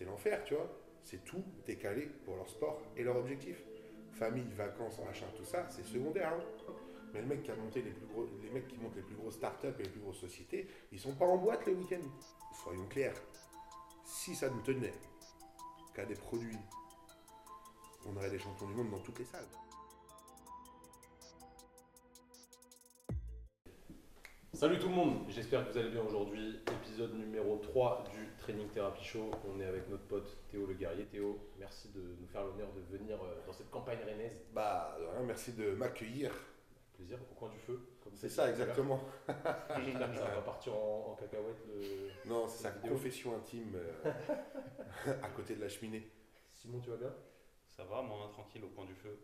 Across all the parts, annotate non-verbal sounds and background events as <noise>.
c'est l'enfer, tu vois. C'est tout décalé pour leur sport et leur objectif. Famille, vacances, machin, tout ça, c'est secondaire. hein. Mais le mec qui a les plus gros, les mecs qui montent les plus grosses startups et les plus grosses sociétés, ils sont pas en boîte le week-end. Soyons clairs. Si ça nous tenait qu'à des produits, on aurait des champions du monde dans toutes les salles. Salut tout le monde, j'espère que vous allez bien aujourd'hui. Épisode numéro 3 du Training Therapy Show. On est avec notre pote Théo Le Guerrier. Théo, merci de nous faire l'honneur de venir euh, dans cette campagne rennaise. Bah, de rien, merci de m'accueillir. Plaisir au coin du feu. C'est ça, exactement. Ça <laughs> va partir en, en cacahuète le. Non, c'est sa confession intime euh, <laughs> à côté de la cheminée. Simon, tu vas bien? Ça va, moi, tranquille, au coin du feu.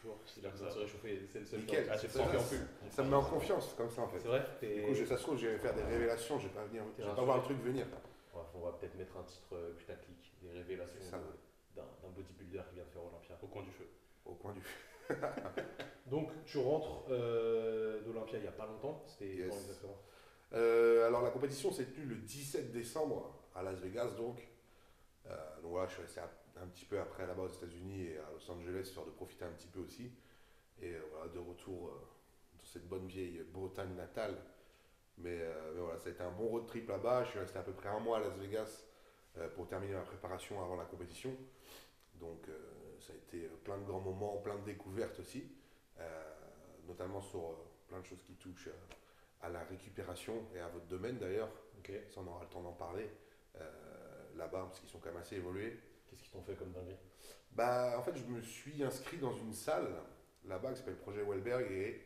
Toujours. C'est là que ça se réchauffer, c'est le seul Nickel. temps. Ah, c'est Ça, pas en ça, plus. Ça me met en confiance comme ça en fait. C'est vrai Du coup, je, ça se trouve, je vais faire des révélations, je vais pas venir, je vais pas voir le truc venir. On va, on va peut-être mettre un titre euh, putaclic, des révélations C'est ça. de- d'un d'un bodybuilder qui vient de faire Olympia. Au coin du feu. Au coin du <laughs> Donc tu rentres euh, d'Olympia il n'y a pas longtemps, c'était Yes. quand exactement? Euh, alors la compétition s'est tenue le 17 décembre à Las Vegas donc. Euh, donc voilà, je suis resté un petit peu après là-bas aux États-Unis et à Los Angeles, histoire de profiter un petit peu aussi. Et euh, voilà, de retour euh, dans cette bonne vieille Bretagne natale. Mais, euh, mais voilà, ça a été un bon road trip là-bas. Je suis resté à peu près un mois à Las Vegas pour terminer ma préparation avant la compétition. Donc ça a été plein de grands moments, plein de découvertes aussi, notamment sur plein de choses qui touchent à la récupération et à votre domaine d'ailleurs. Ça, on aura le temps d'en parler euh, là-bas parce qu'ils sont quand même assez évolués. Qu'est-ce qu'ils t'ont fait comme dinguerie? Bah, en fait, je me suis inscrit dans une salle là-bas qui s'appelle Projet Welberg et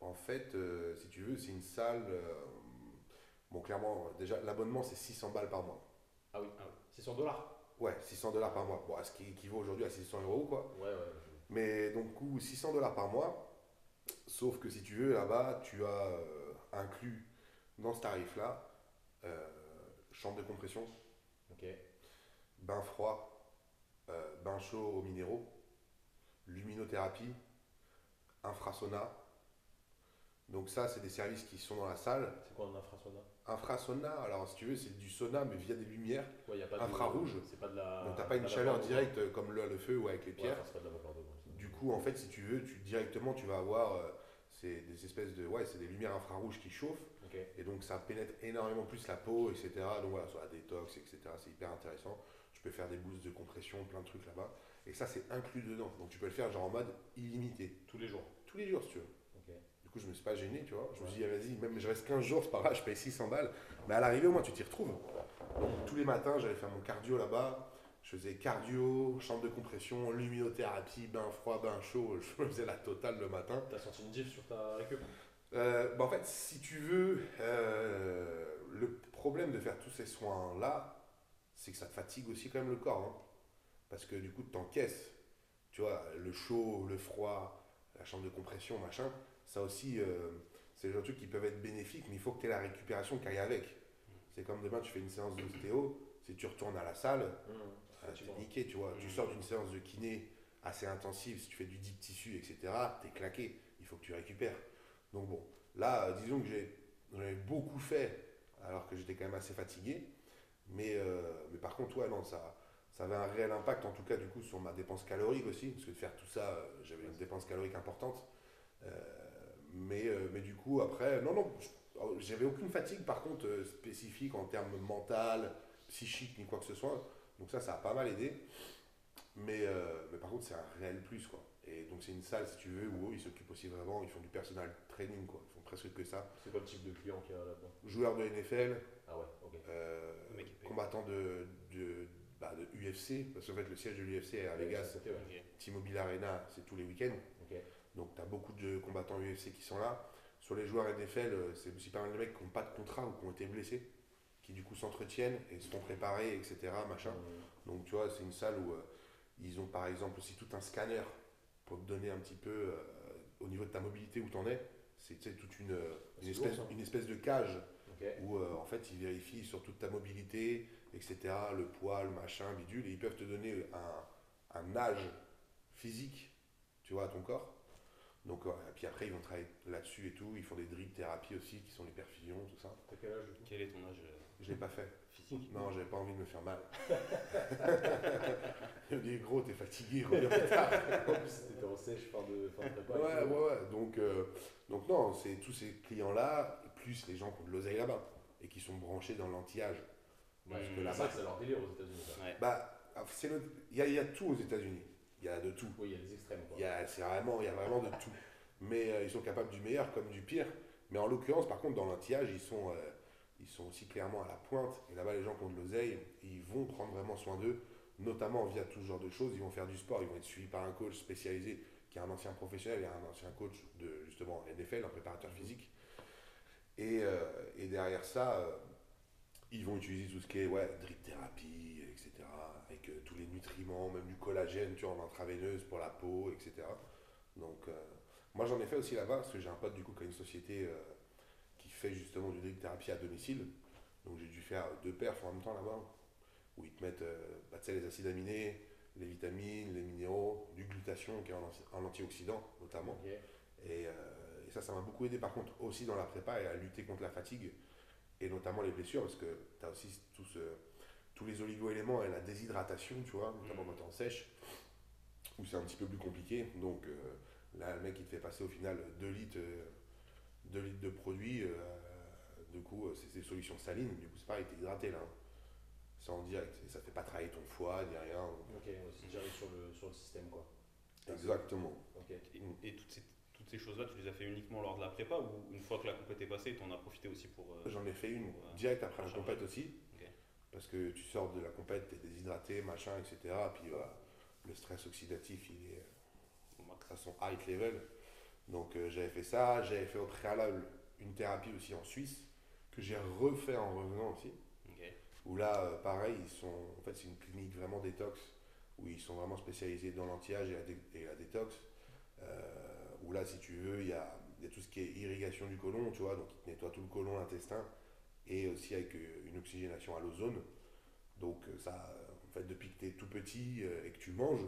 en fait, euh, si tu veux, c'est une salle. euh, bon, clairement, déjà, l'abonnement c'est 600 balles par mois. Ah oui, Ah oui. 600 dollars? Ouais, 600 dollars par mois. Bon, à ce qui équivaut aujourd'hui à 600 euros, quoi. Ouais, ouais. Mais donc, coût 600 dollars par mois. Sauf que si tu veux, là-bas, tu as euh, inclus dans ce tarif-là chambre de compression, Ok. Bain froid, euh, bain chaud aux minéraux, luminothérapie, infrasauna. Donc ça, c'est des services qui sont dans la salle. C'est quoi un infrasauna Infrasauna, alors si tu veux, c'est du sauna mais via des lumières. Ouais, y a pas de- pas de la. Donc t'as pas une chaleur directe euh, comme le, le feu ou avec les pierres. de la. Du coup, en fait, si tu veux, tu, directement, tu vas avoir euh, c'est des espèces de... Ouais, c'est des lumières infrarouges qui chauffent. Et donc ça pénètre énormément plus la peau, etc. Donc voilà, sur la détox, etc. C'est hyper intéressant. Tu peux faire des boosts de compression, plein de trucs là-bas. Et ça, c'est inclus dedans. Donc tu peux le faire genre en mode illimité. Tous les jours. Tous les jours, si tu veux. Du coup, je me suis pas gêné, tu vois. Je me suis dit, ah, vas-y, même je reste 15 jours, c'est pas grave, je paye 600 balles. Mais à l'arrivée, au moins, tu t'y retrouves. Donc tous les matins, j'allais faire mon cardio là-bas. Je faisais cardio, chambre de compression, luminothérapie, bain froid, bain chaud. <laughs> Je faisais la totale le matin. T'as senti une diff sur ta récup? Euh, bah, en fait, si tu veux, euh, le problème de faire tous ces soins-là, c'est que ça fatigue aussi quand même le corps. hein. Parce que du coup, tu t'encaisses. Tu vois, le chaud, le froid, la chambre de compression, machin, ça aussi, euh, c'est le genre de trucs qui peuvent être bénéfiques, mais il faut que tu aies la récupération qui aille avec. C'est comme demain, tu fais une séance d'ostéo, si tu retournes à la salle, Mmh. euh, t'es Effectivement. niqué, tu vois. Tu Mm. sors d'une séance de kiné assez intensive, si tu fais du deep tissu, etc., t'es claqué. Il faut que tu récupères. Donc bon, là, euh, disons que j'ai- j'en ai beaucoup fait, alors que j'étais quand même assez fatigué. Mais, euh, mais par contre, ouais, non, ça, ça avait un réel impact, en tout cas, du coup, sur ma dépense calorique aussi. Parce que de faire tout ça, euh, j'avais une dépense calorique importante. Euh, mais, mais du coup, après, non, non, oh, j'avais aucune fatigue, par contre, spécifique en termes mental, psychique, ni quoi que ce soit. Donc ça, ça a pas mal aidé. Mais, euh, mais par contre, c'est un réel plus, quoi. Et donc c'est une salle, si tu veux, où ils s'occupent aussi vraiment, ils font du personal training, quoi. Ils font presque que ça. C'est quoi le type de client qu'il y a là-dedans Joueurs de NFL, Ah ouais, ok. euh, de, de, bah, de UFC, parce qu'en fait, le siège de l'UFC est à Vegas. C'était, ouais. Ok. T-Mobile Arena, c'est tous les week-ends. Donc tu as beaucoup de combattants UFC qui sont là. Sur les joueurs NFL, euh, c'est aussi pas mal de mecs qui n'ont pas de contrat ou qui ont été blessés, qui du coup s'entretiennent et se font préparer, etc. Machin. Mmh. Donc tu vois, c'est une salle où euh, ils ont par exemple aussi tout un scanner pour te donner un petit peu euh, au niveau de ta mobilité où tu en es. C'est toute une, une, C'est espèce, une espèce de cage Ok. où euh, en fait ils vérifient sur toute ta mobilité, etc. Le poids, le machin, bidule, et ils peuvent te donner un, un âge physique, tu vois, à ton corps. Donc, ouais, et puis après, ils vont travailler là-dessus et tout. Ils font des drip thérapies aussi, qui sont les perfusions, tout ça. T'as quel âge Quel est ton âge euh, Je l'ai pas fait. Physique? Non, j'avais pas envie de me faire mal. <laughs> Il me dit, gros, t'es fatigué, reviens plus tard. <laughs> En plus, c'était en sèche fin de, fin de prépa. Ouais, tout. ouais, ouais. Donc, euh, donc non, c'est tous ces clients-là, plus les gens qui ont de l'oseille là-bas et qui sont branchés dans l'anti-âge. Parce que là-bas, c'est leur délire aux États-Unis. ça. Ouais. Bah, c'est le- il y, a- il y a tout aux États-Unis. Il y a de tout. Oui, il y a les extrêmes. Quoi. Il y a, c'est vraiment, il y a vraiment de tout. Mais euh, ils sont capables du meilleur comme du pire. Mais en l'occurrence, par contre, dans l'anti-âge, ils sont, euh, ils sont aussi clairement à la pointe. Et là-bas, les gens qui ont de l'oseille, ils vont prendre vraiment soin d'eux, notamment via tout ce genre de choses. Ils vont faire du sport, ils vont être suivis par un coach spécialisé qui est un ancien professionnel et un ancien coach de justement NFL, un préparateur physique. Et, euh, et derrière ça, euh, ils vont utiliser tout ce qui est ouais, drip thérapie, etc. Avec euh, tous les nutriments, même du collagène, tu vois, en intraveineuse pour la peau, etc. Donc, moi j'en ai fait aussi là-bas parce que j'ai un pote du coup qui a une société qui fait justement du drip thérapie à domicile. Donc j'ai dû faire deux perfs en même temps là-bas où ils te mettent euh, bah, tu sais, les acides aminés, les vitamines, les minéraux, du glutation qui est un, anti- un antioxydant notamment. Et, euh, ça, ça m'a beaucoup aidé par contre aussi dans la prépa et à lutter contre la fatigue et notamment les blessures parce que tu as aussi tout ce- tous les oligo-éléments et la déshydratation, tu vois, notamment Mhm. quand tu en sèche, où c'est un petit peu plus compliqué. Donc euh, là, le mec, il te fait passer au final 2 litres, euh, 2 litres de produits. euh, du coup, c'est des solutions salines. Du coup, c'est pareil, t'es hydraté là. hein. C'est en direct. Et ça fait pas travailler ton foie ni rien. Ok, c'est direct sur le, sur le système. quoi. Exactement. Ok. Et, et ces choses-là, tu les as fait uniquement lors de la prépa ou une fois que la compète est passée, tu en as profité aussi pour. euh, J'en ai fait une Ouais. direct après la compète aussi. Parce que tu sors de la compète, t'es déshydraté, machin, etc. Puis voilà, le stress oxydatif, il est max à son height level. Donc euh, j'avais fait ça, j'avais fait au préalable une thérapie aussi en Suisse, que j'ai refait en revenant aussi. Où là, euh, pareil, ils sont, en fait, c'est une clinique vraiment détox, où ils sont vraiment spécialisés dans l'anti-âge et, la dé- et la détox. Euh, où là, si tu veux, il y a, il y a tout ce qui est irrigation du côlon, tu vois, donc ils te nettoient tout le côlon, l'intestin, et aussi avec euh, une oxygénation à l'ozone. Donc euh, ça, euh, en fait, depuis que tu es tout petit et que tu manges,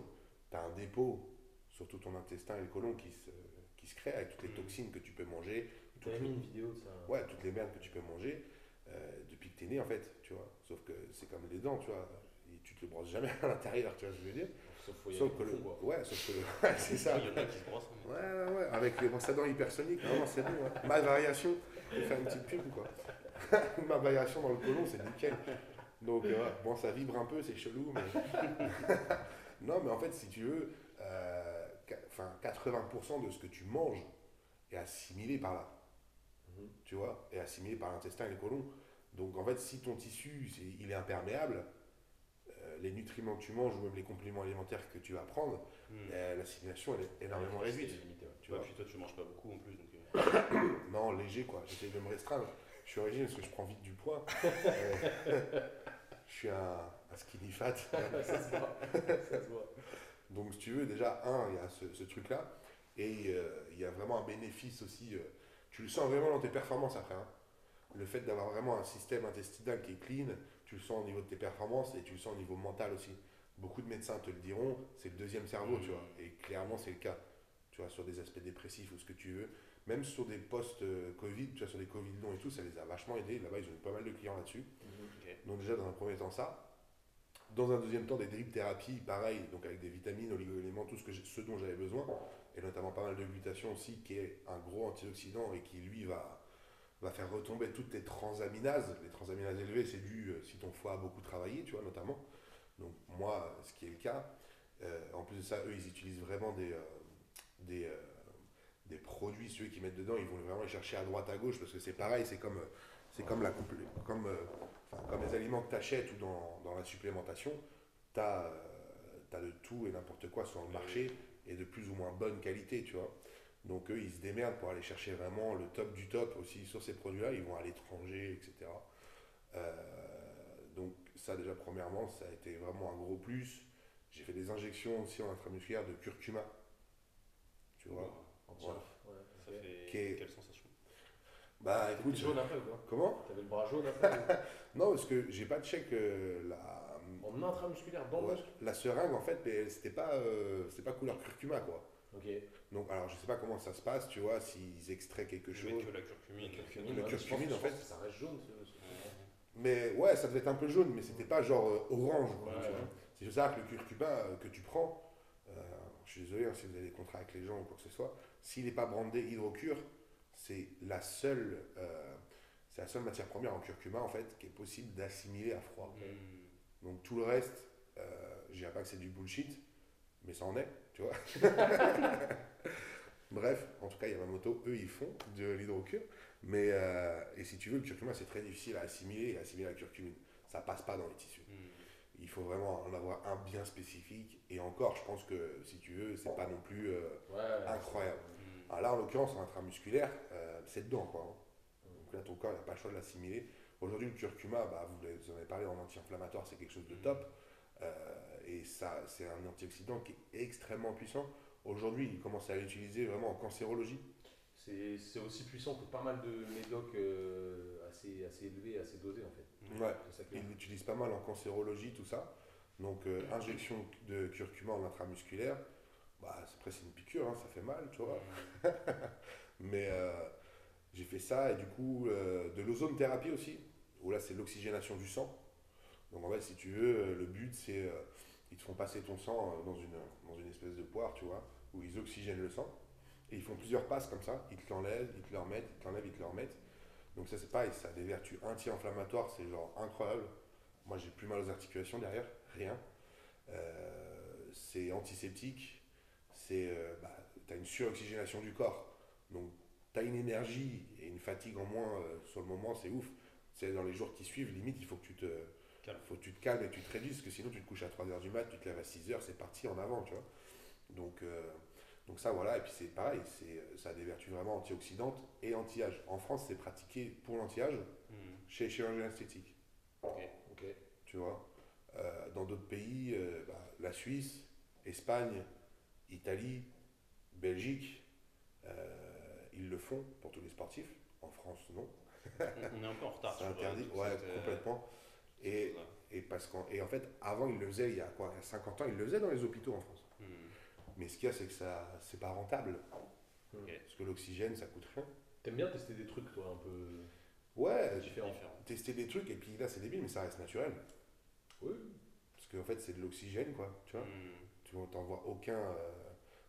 tu as un dépôt sur tout ton intestin et le côlon qui se, qui se crée avec toutes les Mhm. toxines que tu peux manger, toutes T'avais les- mis une vidéo de ça. Ouais, toutes les merdes que tu peux manger euh, depuis que t'es né en fait, tu vois. Sauf que c'est comme les dents, tu vois. Et tu te le brosses jamais <laughs> à l'intérieur, tu vois ce que je veux dire. Sauf faut y Sauf aller que le. fond, quoi. Ouais, sauf que le. <laughs> C'est ça. Il y en a qui se brossent. hein, Ouais, ouais, ouais. Avec les brosses à dents hypersoniques, vraiment c'est bon. hein. Ma variation, je vais faire une petite pub quoi. <laughs> Ma variation dans le côlon, c'est nickel. Donc, euh, bon, ça vibre un peu, c'est chelou, mais. <laughs> non, mais en fait, si tu veux, euh, qua- enfin, 80% de ce que tu manges est assimilé par là Mhm. tu vois, est assimilé par l'intestin et les côlons. Donc en fait, si ton tissu il est imperméable, euh, les nutriments que tu manges ou même les compléments alimentaires que tu vas prendre, Hmm. euh, l'assimilation elle est énormément Ouais, réduite. c'était limité, ouais. Tu Ouais, vois. puis toi, tu manges pas beaucoup en plus. Donc, euh, <coughs> Non, léger quoi, j'essaie de me restreindre. Je suis originaire parce que je prends vite du poids. <laughs> Euh, <laughs> je suis un, un skinny fat. <laughs> ça se voit. Ça se voit. Donc, si tu veux, déjà, un, il y a ce, ce truc-là. Et euh, il y a vraiment un bénéfice aussi. euh, tu le sens vraiment dans tes performances après. hein. Le fait d'avoir vraiment un système intestinal qui est clean, tu le sens au niveau de tes performances et tu le sens au niveau mental aussi. Beaucoup de médecins te le diront, c'est le deuxième cerveau, tu Mhm. vois. Et clairement, c'est le cas. Tu vois, sur des aspects dépressifs ou ce que tu veux. Même sur des post-Covid, tu vois, sur des Covid longs et tout, ça les a vachement aidés. Là-bas, ils ont eu pas mal de clients là-dessus. Mhm. ok. Donc déjà dans un premier temps ça. Dans un deuxième temps des drip thérapies, pareil, donc avec des vitamines, oligo-éléments, tout ce, que ce dont j'avais besoin, et notamment pas mal de glutation aussi, qui est un gros antioxydant et qui lui va, va faire retomber toutes tes transaminases. Les transaminases élevées, c'est dû euh, si ton foie a beaucoup travaillé, tu vois, notamment. Donc moi, ce qui est le cas. Euh, en plus de ça, eux, ils utilisent vraiment des, euh, des, euh, des produits, ceux qui mettent dedans, ils vont vraiment les chercher à droite, à gauche, parce que c'est pareil, c'est comme, comme, la, comme, comme les aliments que tu achètes ou dans, dans la supplémentation, tu as, de tout et n'importe quoi sur le marché et de plus ou moins bonne qualité, tu vois. Donc eux, ils se démerdent pour aller chercher vraiment le top du top aussi sur ces produits-là. Ils vont à l'étranger, etc. Euh, donc ça déjà, premièrement, ça a été vraiment un gros plus. J'ai fait des injections aussi en intramusculaire de curcuma. Tu vois Anti-off, ouais, Ça ok. fait quelle sensation? Bah écoute, jaune après quoi comment? T'avais le bras jaune après <laughs> Non, parce que j'ai pas de check euh, la, En intramusculaire dans le ouais, la seringue en fait, c'était pas, euh, c'était pas couleur curcuma quoi. Ok. Donc alors je sais pas comment ça se passe, tu vois, s'ils extraient quelque Je chose. que la curcumine. Curcumine, Le ouais, curcumine, je en fait. Ça reste jaune ce, ce- Mais ouais, ça devait être un peu jaune, mais c'était pas genre euh, orange. Ouais, tu vois. ouais. C'est ça que le curcuma, euh, que le curcuma que tu prends, euh, je suis désolé hein, si vous avez des contrats avec les gens ou quoi que ce soit, s'il n'est pas brandé hydrocure, c'est la seule, euh, c'est la seule matière première en curcuma en fait qui est possible d'assimiler à froid. Hmm. Donc tout le reste, euh, je dirais pas que c'est du bullshit, mais ça en est, tu vois. <laughs> Bref, en tout cas, Yamamoto, eux, ils font de l'hydrocure. Mais, euh, et si tu veux, le curcuma, c'est très difficile à assimiler et assimiler la curcumine. Ça passe pas dans les tissus. Hmm. Il faut vraiment en avoir un bien spécifique. Et encore, je pense que si tu veux, c'est pas non plus euh, Ouais, incroyable. Hmm. Alors là, en l'occurrence, en intramusculaire, euh, c'est dedans, quoi. hein. Donc là, ton corps, il n'a pas le choix de l'assimiler. Aujourd'hui, le curcuma, bah, vous, en avez parlé en anti-inflammatoire, c'est quelque chose de top. Euh, et ça, c'est un antioxydant qui est extrêmement puissant. Aujourd'hui, il commence à l'utiliser vraiment en cancérologie. C'est aussi puissant que pas mal de médocs euh, assez, assez élevés, assez dosés en fait. Ouais. C'est ça qui est- Il l'utilise pas mal en cancérologie, tout ça. Donc, euh, injection de curcuma en intramusculaire, bah, après, c'est une piqûre, hein, ça fait mal, tu vois. <laughs> Mais euh, j'ai fait ça et du coup, de l'ozone thérapie aussi, où là, c'est l'oxygénation du sang. Donc, en fait, si tu veux, le but, c'est. Ils te font passer ton sang euh, dans une, espèce de poire, tu vois, où ils oxygènent le sang. Et ils font plusieurs passes comme ça. Ils te l'enlèvent, ils te le remettent, ils te l'enlèvent, ils te le remettent. Donc, ça, c'est pareil, ça a des vertus anti-inflammatoires, c'est genre incroyable. Moi, j'ai plus mal aux articulations derrière, rien. Euh, c'est antiseptique, c'est, euh, bah, tu as une suroxygénation du corps. Donc, tu as une énergie et une fatigue en moins sur le moment, c'est ouf. C'est dans les jours qui suivent, limite, il faut que tu te, Faut que tu te calmes et que tu te réduises, parce que sinon tu te couches à 3h du mat, tu te lèves à 6h, c'est parti en avant, tu vois. Donc, euh, donc ça, voilà, et puis c'est pareil, c'est, ça a des vertus vraiment antioxydantes et anti-âge. En France, c'est pratiqué pour l'anti-âge Hmm. chez les chirurgiens esthétiques Ok. Ok. tu vois. Euh, dans d'autres pays, euh, bah, la Suisse, Espagne, Italie, Belgique, euh, ils le font pour tous les sportifs. En France, non. On est un peu en retard. <laughs> C'est euh, interdit, ouais, euh, complètement. Et, et, parce qu'en- et en fait, avant, ils le faisaient, il y a quoi, il y a 50 ans, ils le faisaient dans les hôpitaux en France. Hmm. Mais ce qu'il y a, c'est que ça, c'est pas rentable. Parce que l'oxygène, ça coûte rien. T'aimes bien tester des trucs, toi, un peu Ouais, différents Différent. tester des trucs, et puis là, c'est débile, mais ça reste naturel. Oui. Parce qu'en fait, c'est de l'oxygène, quoi, tu vois. Hmm. Tu n'envoies aucun euh,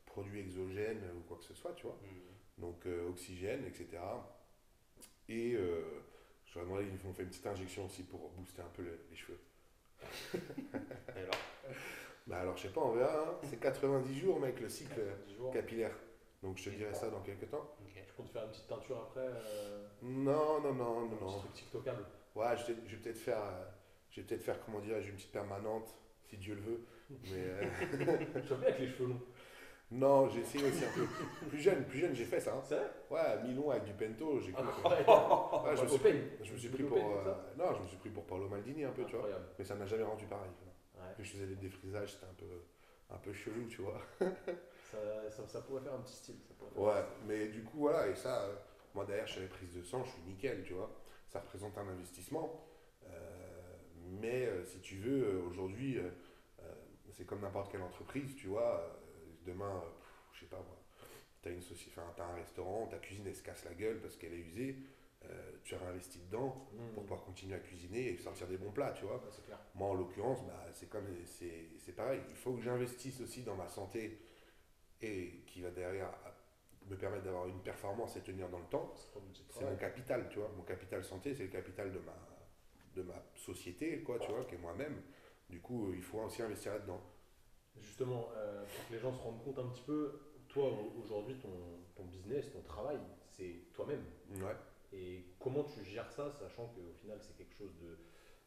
produit exogène ou quoi que ce soit, tu vois. Hmm. Donc euh, oxygène, etc. Et euh, ai demandé, ils m'ont fait une petite injection aussi pour booster un peu le- les cheveux. <laughs> Et alors Bah alors je sais pas, on verra. hein. C'est 90 jours, mec, le cycle 10 jours. capillaire. Donc je te dirai ça dans quelques temps. Ok. Tu comptes faire une petite teinture après euh, Non, non, non, non, Un petit non. truc tiktokable Ouais, je, vais- je vais peut-être faire, euh, je vais peut-être faire, comment dirais-je, une petite permanente, si Dieu le veut. <laughs> Mais euh, Je avec les cheveux longs. Non, j'ai essayé aussi un peu. Plus jeune, plus jeune, j'ai fait ça. hein. C'est vrai Ouais, à Milon avec du pento, j'ai Incroyable. Ouais, je me suis. Je me suis pris pour. euh, non, je me suis pris pour Paolo Maldini un peu, tu vois. Mais ça m'a jamais rendu pareil. Ouais. Puis je faisais des défrisages, c'était un peu, un peu chelou, tu vois. <laughs> Ça, ça, ça pourrait faire un petit style. Ça faire Ouais, mais du coup, voilà, et ça, euh, moi derrière, chez les prises de sang, je suis nickel, tu vois. Ça représente un investissement. Euh, mais si tu veux, aujourd'hui, c'est comme n'importe quelle entreprise, tu vois. Demain, euh, je sais pas moi, tu as, une soci- enfin, t'as un restaurant, ta cuisine, elle se casse la gueule parce qu'elle est usée. euh, tu as investi dedans style. pour Mmh. pouvoir continuer à cuisiner et sortir des bons plats, tu vois. Clair. Moi, en l'occurrence, bah, c'est comme c'est pareil. Il faut que j'investisse aussi dans ma santé et qui va derrière me permettre d'avoir une performance et tenir dans le temps. C'est mon capital, tu vois. Mon capital santé, c'est le capital de ma, de ma société, quoi, tu vois, qui est moi-même. Du coup, il faut aussi investir là-dedans. Justement, euh, pour que les gens se rendent compte un petit peu, toi au- aujourd'hui, ton, ton business, ton travail, c'est toi-même. Ouais. Et comment tu gères ça, sachant qu'au final, c'est quelque chose de.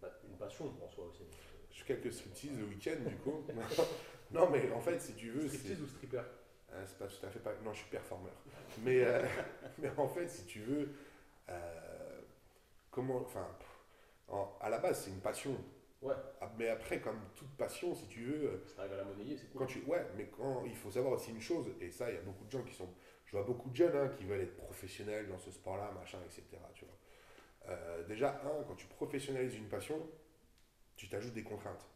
bah, une passion en soi aussi. Je fais quelques striptease le week-end, du coup. <laughs> non, mais en fait, si tu veux, c'est. Striptease ou stripper? Euh, c'est pas tout à fait pas. Non, je suis performeur. Mais, euh, <laughs> mais en fait, si tu veux, comment. Enfin, à la base, c'est une passion. Ouais. Ah, Mais après, comme toute passion, si tu veux, Si t'arrives à la monnayer, c'est cool. quand tu. Ouais, mais quand il faut savoir aussi une chose, et ça, il y a beaucoup de gens qui sont. Je vois beaucoup de jeunes hein, qui veulent être professionnels dans ce sport-là, machin, etc. Tu vois. Euh, déjà, un, quand tu professionnalises une passion, tu t'ajoutes des contraintes.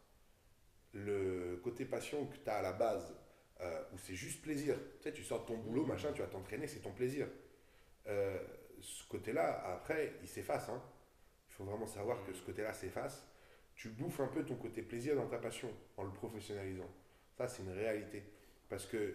Le côté passion que tu as à la base, euh, où c'est juste plaisir. Tu sais, tu sors de ton boulot, machin, tu vas t'entraîner, c'est ton plaisir. Euh, ce côté-là, après, il s'efface. Hein. Il faut vraiment savoir que ce côté-là s'efface. Tu bouffes un peu ton côté plaisir dans ta passion en le professionnalisant. Ça, c'est une réalité. Parce que,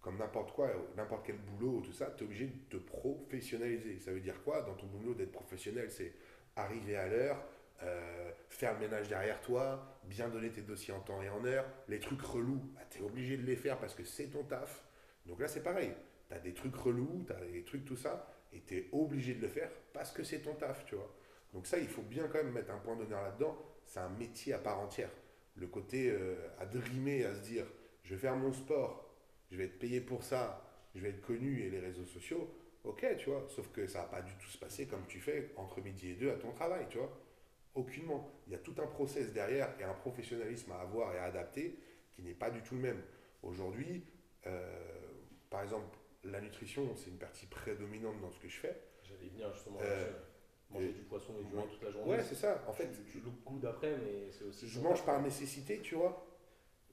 comme n'importe quoi, n'importe quel boulot, tout ça, tu es obligé de te professionnaliser. Ça veut dire quoi dans ton boulot d'être professionnel? C'est arriver à l'heure, euh, faire le ménage derrière toi, bien donner tes dossiers en temps et en heure. Les trucs relous, bah, tu es obligé de les faire parce que c'est ton taf. Donc là, c'est pareil. Tu as des trucs relous, tu as des trucs, tout ça, et tu es obligé de le faire parce que c'est ton taf, tu vois. Donc ça, il faut bien quand même mettre un point d'honneur là-dedans. C'est un métier à part entière. Le côté euh, à drimer, à se dire, je vais faire mon sport, je vais être payé pour ça, je vais être connu et les réseaux sociaux, ok, tu vois. Sauf que ça va pas du tout se passer comme tu fais entre midi et deux à ton travail, tu vois. Aucunement. Il y a tout un process derrière et un professionnalisme à avoir et à adapter qui n'est pas du tout le même. Aujourd'hui, euh, par exemple, la nutrition, c'est une partie prédominante dans ce que je fais. J'allais y venir justement Euh. Manger du poisson et du ouais. riz toute la journée. Ouais, c'est ça. En fait, tu, le goût d'après, mais c'est aussi. je mange par nécessité, tu vois.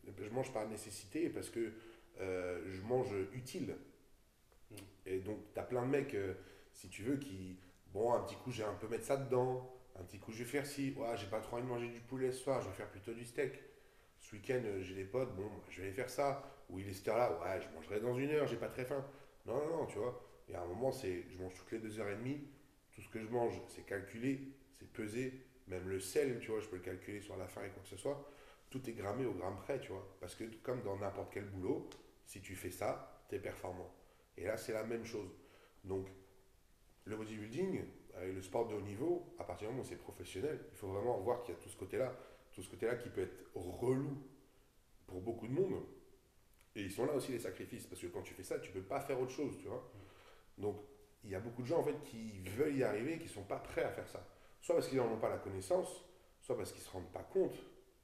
Je mange par nécessité parce que euh, je mange utile. Mm. Et donc, tu as plein de mecs, euh, si tu veux, qui, bon, un petit coup, j'ai un peu mettre ça dedans. Un petit coup, je vais faire ci. Ouais, j'ai pas trop envie de manger du poulet ce soir, je vais faire plutôt du steak. Ce week-end, euh, j'ai des potes, bon, je vais aller faire ça. Ou il est cette heure-là, ouais, je mangerai dans une heure, j'ai pas très faim. Non, non, non, tu vois. Y a un moment, c'est, je mange toutes les deux heures et demie. Tout ce que je mange, c'est calculé, c'est pesé. Même le sel, tu vois, je peux le calculer sur la faim et quoi que ce soit. Tout est grammé au gramme près, tu vois. Parce que comme dans n'importe quel boulot, si tu fais ça, tu es performant. Et là, c'est la même chose. Donc, le bodybuilding, avec le sport de haut niveau, à partir du moment où c'est professionnel, il faut vraiment voir qu'il y a tout ce côté-là, tout ce côté-là qui peut être relou pour beaucoup de monde. Et ils sont là aussi les sacrifices, parce que quand tu fais ça, tu peux pas faire autre chose, tu vois. Donc, il y a beaucoup de gens en fait qui veulent y arriver, qui sont pas prêts à faire ça. Soit parce qu'ils n'en ont pas la connaissance, soit parce qu'ils se rendent pas compte,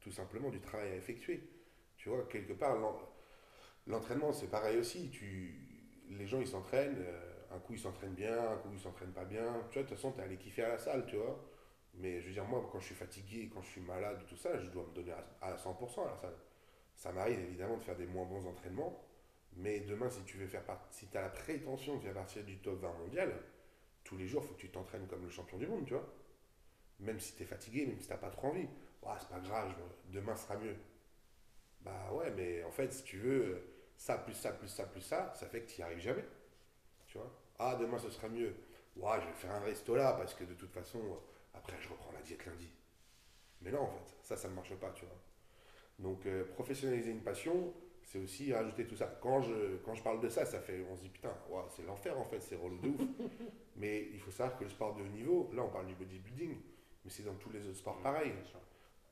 tout simplement, du travail à effectuer. Tu vois, quelque part, l'en- l'entraînement, c'est pareil aussi. Tu, les gens, ils s'entraînent, euh, un coup, ils s'entraînent bien, un coup, ils s'entraînent pas bien. Tu vois, de toute façon, tu es allé kiffer à la salle, tu vois. Mais je veux dire, moi, quand je suis fatigué, quand je suis malade, tout ça, je dois me donner à 100% à la salle. Ça m'arrive évidemment de faire des moins bons entraînements, mais demain, si tu veux faire si as la prétention de faire partie du top 20 mondial, tous les jours, il faut que tu t'entraînes comme le champion du monde, tu vois. Même si tu es fatigué, même si tu pas trop envie. Ouais, c'est pas grave, demain sera mieux. Bah ouais, mais en fait, si tu veux, ça plus ça plus ça plus ça, ça fait que tu n'y arrives jamais. Tu vois Ah, demain ce sera mieux. Ouais, je vais faire un resto là parce que de toute façon, après je reprends la diète lundi. Mais non, en fait, ça, ça ne marche pas, tu vois. Donc, euh, professionnaliser une passion, c'est aussi rajouter tout ça. Quand je, quand je parle de ça, ça fait, on se dit putain, c'est l'enfer en fait, c'est relou de ouf. <laughs> mais il faut savoir que le sport de haut niveau, là on parle du bodybuilding, mais c'est dans tous les autres sports pareil.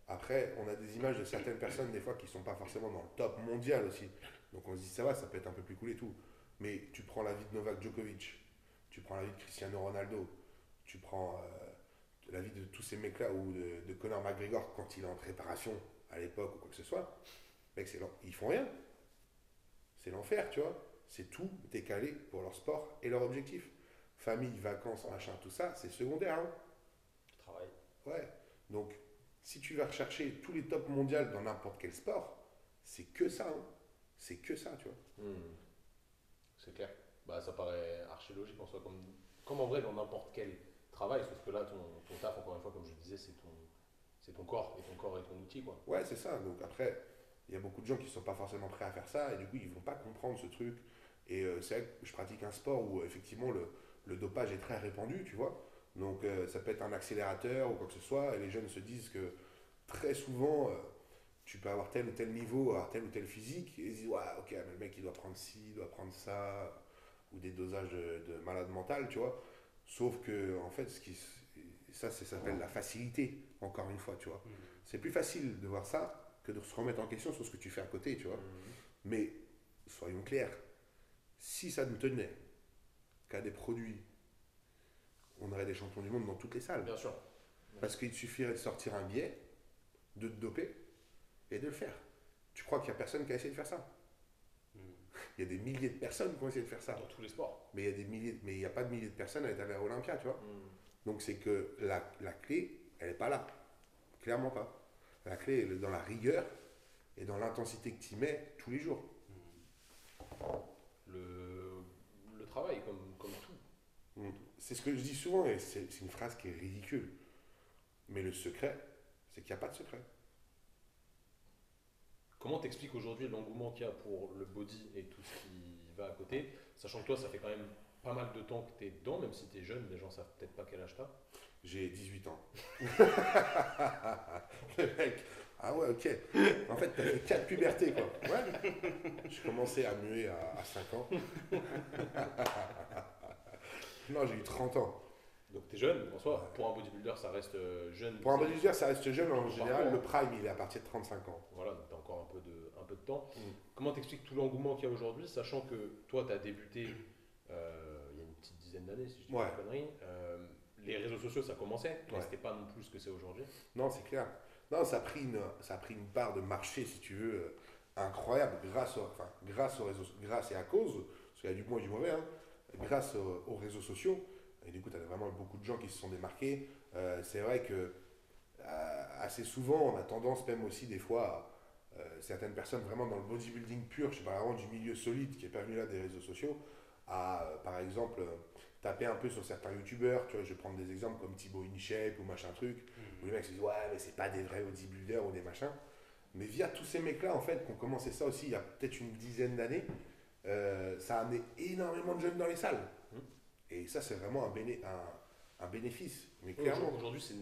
Après, on a des images de certaines personnes, des fois, qui sont pas forcément dans le top mondial aussi. Donc on se dit, ça va, ça peut être un peu plus cool et tout. Mais tu prends la vie de Novak Djokovic, tu prends la vie de Cristiano Ronaldo, tu prends euh, la vie de tous ces mecs-là, ou de, de Conor McGregor quand il est en préparation à l'époque ou quoi que ce soit. L'en- ils font rien. C'est l'enfer, tu vois. C'est tout décalé pour leur sport et leur objectif. Famille, vacances, machin, tout ça, c'est secondaire. hein. Travail. Ouais. Donc, si tu vas rechercher tous les tops mondiaux dans n'importe quel sport, c'est que ça. hein. C'est que ça, tu vois. Hmm. C'est clair. Bah, ça paraît archi logique en soi, comme, comme en vrai dans n'importe quel travail, sauf que là, ton, ton taf, encore une fois, comme je disais, c'est ton, c'est ton corps, et ton corps est ton outil, quoi. Ouais, c'est ça. Donc après, il y a beaucoup de gens qui ne sont pas forcément prêts à faire ça et du coup, ils vont pas comprendre ce truc. Et euh, c'est vrai que je pratique un sport où effectivement le, le dopage est très répandu, tu vois. Donc euh, ça peut être un accélérateur ou quoi que ce soit. Et les jeunes se disent que très souvent, euh, tu peux avoir tel ou tel niveau, avoir tel ou tel physique. Et ils se disent, ouais, ok, mais le mec, il doit prendre ci, il doit prendre ça. Ou des dosages de, de malade mental, tu vois. Sauf que, en fait, ce qui, ça, ça s'appelle la facilité, encore une fois, tu vois. Mhm. C'est plus facile de voir ça que de se remettre en question sur ce que tu fais à côté, tu vois. Hmm. Mais soyons clairs, si ça nous tenait qu'à des produits, on aurait des champions du monde dans toutes les salles. Bien sûr. Parce qu'il suffirait de sortir un billet, de te doper et de le faire. Tu crois qu'il n'y a personne qui a essayé de faire ça? Mhm. Il y a des milliers de personnes qui ont essayé de faire ça. Dans tous les sports. Mais il y a des milliers, mais il n'y a pas de milliers de personnes à être à Olympia, tu vois. Hmm. Donc c'est que la, la clé, elle n'est pas là. Clairement pas. La clé, est dans la rigueur et dans l'intensité que tu y mets tous les jours. Le, le travail, comme, comme tout. C'est ce que je dis souvent et c'est une phrase qui est ridicule. Mais le secret, c'est qu'il n'y a pas de secret. Comment t'expliques aujourd'hui l'engouement qu'il y a pour le body et tout ce qui va à côté, sachant que toi, ça fait quand même pas mal de temps que tu es dedans, même si tu es jeune, les gens savent peut-être pas quel âge tu as. J'ai 18 ans. <laughs> le mec, ah ouais, ok. En fait, t'as fait 4 pubertés, quoi. Ouais. J'ai commencé à muer à, à 5 ans. <laughs> non, j'ai eu 30 ans. Donc tu es jeune, en soi, pour un bodybuilder, ça reste euh, jeune. Pour un bodybuilder, ça reste jeune en général. Le prime, il est à partir de 35 ans. Voilà, donc tu as encore un peu de, un peu de temps. Mm. Comment t'expliques tout l'engouement qu'il y a aujourd'hui, sachant que toi, tu as débuté euh, il y a une petite dizaine d'années, si je dis Ouais. pas de conneries. Euh, les réseaux sociaux, ça commençait, mais Ouais. c'était pas non plus ce que c'est aujourd'hui. Non, c'est clair. Non, ça a, pris une, ça a pris une part de marché, si tu veux, euh, incroyable, grâce, au- enfin, grâce, aux réseaux, grâce et à cause, parce qu'il y a du bon et du mauvais, hein, grâce aux, aux réseaux sociaux. Et du coup, tu as vraiment beaucoup de gens qui se sont démarqués. Euh, c'est vrai que euh, assez souvent, on a tendance même aussi des fois, à, euh, certaines personnes vraiment dans le bodybuilding pur, je sais pas, vraiment du milieu solide qui est pas venu là des réseaux sociaux, à par exemple taper un peu sur certains youtubeurs, tu vois, je vais prendre des exemples comme Thibaut InShape ou machin truc, où les mecs se disent ouais mais c'est pas des vrais bodybuilders ou des machins. Mais via tous ces mecs-là, en fait, qui ont commencé ça aussi il y a peut-être une dizaine d'années, euh, ça a amené énormément de jeunes dans les salles. Mhm. Et ça, c'est vraiment un, béné- un, un bénéfice. Mais clairement. Aujourd'hui, c'est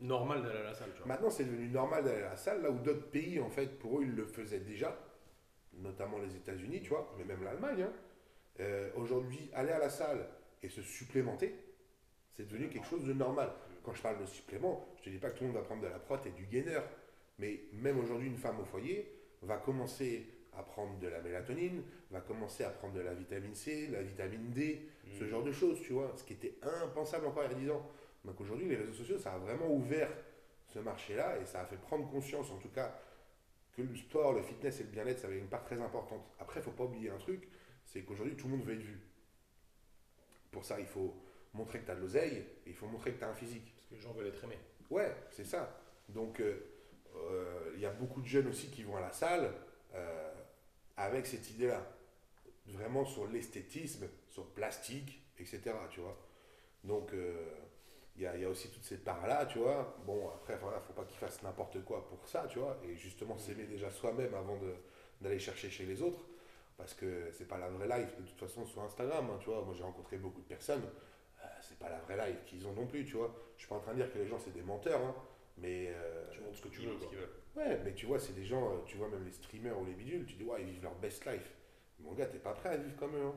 normal d'aller à la salle, tu vois. Maintenant, c'est devenu normal d'aller à la salle, là où d'autres pays, en fait, pour eux, ils le faisaient déjà, notamment les États-Unis, tu vois, mais même l'Allemagne. hein. Euh, Aujourd'hui, aller à la salle et se supplémenter, c'est devenu quelque chose de normal. Quand je parle de supplément, je te dis pas que tout le monde va prendre de la prot et du gainer, mais même aujourd'hui, une femme au foyer va commencer à prendre de la mélatonine, va commencer à prendre de la vitamine C, la vitamine D, ce Mm. genre de choses, tu vois, ce qui était impensable encore il y a 10 ans. Donc aujourd'hui, les réseaux sociaux, ça a vraiment ouvert ce marché-là et ça a fait prendre conscience, en tout cas, que le sport, le fitness et le bien-être, ça avait une part très importante. Après, il faut pas oublier un truc, c'est qu'aujourd'hui, tout le monde veut être vu. Pour ça, il faut montrer que tu as de l'oseille et il faut montrer que tu as un physique. Parce que les gens veulent être aimés. Ouais, c'est ça. Donc, euh, euh, il y a beaucoup de jeunes aussi qui vont à la salle euh, avec cette idée-là. Vraiment sur l'esthétisme, sur le plastique, etc. Tu vois. Donc, euh, il y, a, il y a aussi toutes ces parts-là, tu vois. Bon, après, voilà, faut pas qu'ils fassent n'importe quoi pour ça, tu vois. Et justement, s'aimer déjà soi-même avant d'aller chercher chez les autres. Parce que c'est pas la vraie life, de toute façon, sur Instagram, hein, tu vois. Moi, j'ai rencontré beaucoup de personnes. euh, c'est pas la vraie life qu'ils ont non plus, tu vois. Je suis pas en train de dire que les gens, c'est des menteurs, hein, mais... euh, Tu montres ce que tu veux. quoi. veulent. Ouais, mais tu vois, c'est des gens, euh, tu vois, même les streamers ou les bidules, tu dis, ouais, ils vivent leur best life. Mon gars, t'es pas prêt à vivre comme eux. hein.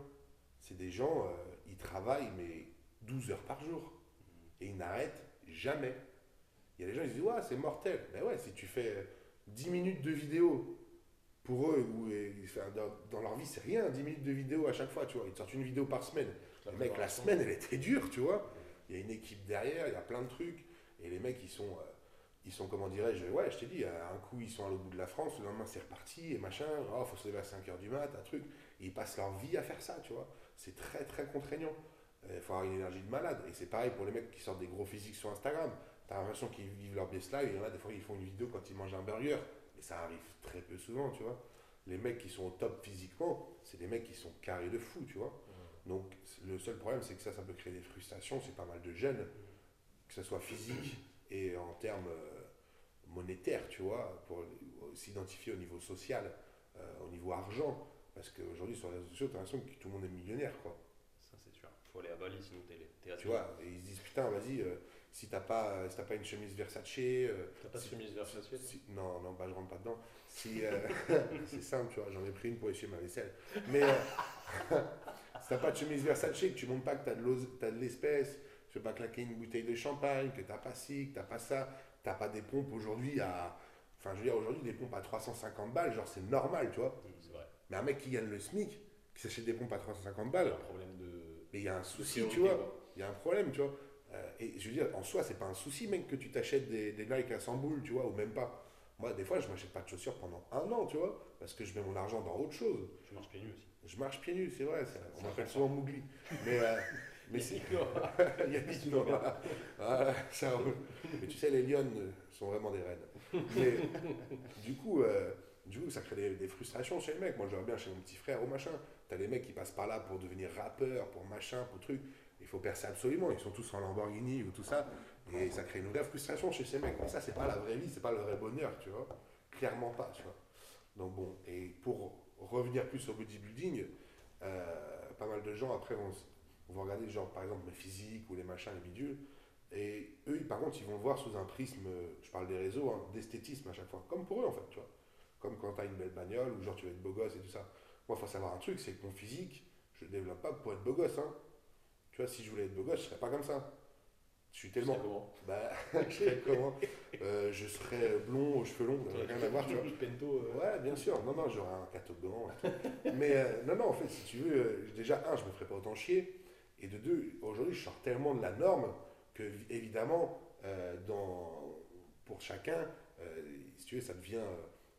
C'est des gens, euh, ils travaillent, mais 12 heures par jour. Et ils n'arrêtent jamais. Il y a des gens, ils se disent, ouais, c'est mortel. Ben ouais, si tu fais euh, 10 minutes de vidéo, pour eux, euh, dans, leur vie, c'est rien, 10 minutes de vidéo à chaque fois, tu vois. Ils te sortent une vidéo par semaine. La Les mecs, la semaine, elle était dure, tu vois. Il y a une équipe derrière, il y a plein de trucs. Et les mecs, ils sont, euh, ils sont comment dirais-je, ouais, je t'ai dit, un coup, ils sont à l'autre bout de la France, le lendemain, c'est reparti, et machin. Oh, faut se lever à 5h du mat, un truc. Et ils passent leur vie à faire ça, tu vois. C'est très, très contraignant. Il faut avoir une énergie de malade. Et c'est pareil pour les mecs qui sortent des gros physiques sur Instagram. T'as l'impression qu'ils vivent leur best life. Il y en a des fois, ils font une vidéo quand ils mangent un burger. Ça arrive très peu souvent, tu vois. Les mecs qui sont au top physiquement, c'est des mecs qui sont carrés de fou, tu vois. Donc le seul problème, c'est que ça, ça peut créer des frustrations. C'est pas mal de jeunes, que ce soit physique et en termes euh, monétaires, tu vois, pour s'identifier au niveau social, euh, au niveau argent. Parce qu'aujourd'hui, sur les réseaux sociaux, t'as l'impression que tout le monde est millionnaire, quoi. Ça, c'est sûr. Faut aller à Bali, sinon t'es Tu vois, et ils se disent, putain, vas-y, euh, si t'as pas, si t'as pas une chemise Versace, euh, T'as pas de si- chemise Versace si- non, non, bah je rentre pas dedans. Si, euh, <laughs> c'est simple, tu vois, j'en ai pris une pour essuyer ma vaisselle. Mais euh, <laughs> si t'as pas de chemise Versace, que tu montres pas que t'as de l'ose- t'as de l'espèce, tu veux pas claquer une bouteille de champagne, que t'as pas ci, que t'as pas ça, t'as pas des pompes aujourd'hui à. Enfin, je veux dire, aujourd'hui, des pompes à 350 balles, genre c'est normal, tu vois. Vrai. Mais un mec qui gagne le SMIC, qui s'achète des pompes à 350 Il y a balles, un problème de. mais il y a un souci, tu vois. Il y a un problème, tu vois. Euh, et je veux dire, en soi, c'est pas un souci, mec, que tu t'achètes des, des Nike à 100 boules, tu vois, ou même pas. Moi, des fois, je m'achète pas de chaussures pendant un an, tu vois, parce que je mets mon argent dans autre chose. Tu marches pieds nus aussi. Je marche pieds nus, c'est vrai, ça- on m'appelle souvent Mougli. Mais, euh, <laughs> mais c'est. Il y a des <laughs> voilà. Voilà, ça roule. Mais tu sais, les lions euh, sont vraiment des reines. Mais du coup, euh, du coup ça crée des, des frustrations chez les mecs. Moi, je vois bien chez mon petit frère ou machin. T'as les mecs qui passent par là pour devenir rappeur, pour machin, pour truc. Faut percer absolument. Ils sont tous en Lamborghini ou tout ça. Et ça crée une vraie frustration chez ces mecs. Mais ça, c'est pas la vraie vie, c'est pas le vrai bonheur, tu vois. Clairement pas, tu vois. Donc bon, et pour revenir plus au bodybuilding, euh, pas mal de gens après vont, vont regarder genre par exemple mes physiques ou les machins, les bidules. Et eux, par contre, ils vont voir sous un prisme, je parle des réseaux, hein, d'esthétisme à chaque fois. Comme pour eux en fait, tu vois. Comme quand tu as une belle bagnole ou genre tu veux être beau gosse et tout ça. Moi, il faut savoir un truc, c'est que mon physique, je le développe pas pour être beau gosse. Hein. Tu vois, si je voulais être beau gosse, je serais pas comme ça. Je suis tellement. Comment? Bah, <laughs> je serais comment? Euh, Je serais blond aux cheveux longs, rien à voir, tu vois. Pento. euh, Ouais, bien sûr. Non, non, j'aurais un catogan. Mais euh, non, non, en fait, si tu veux, déjà, un, je me ferais pas autant chier. Et de deux, aujourd'hui, je sors tellement de la norme que, évidemment, dans, pour chacun, si tu veux, ça devient,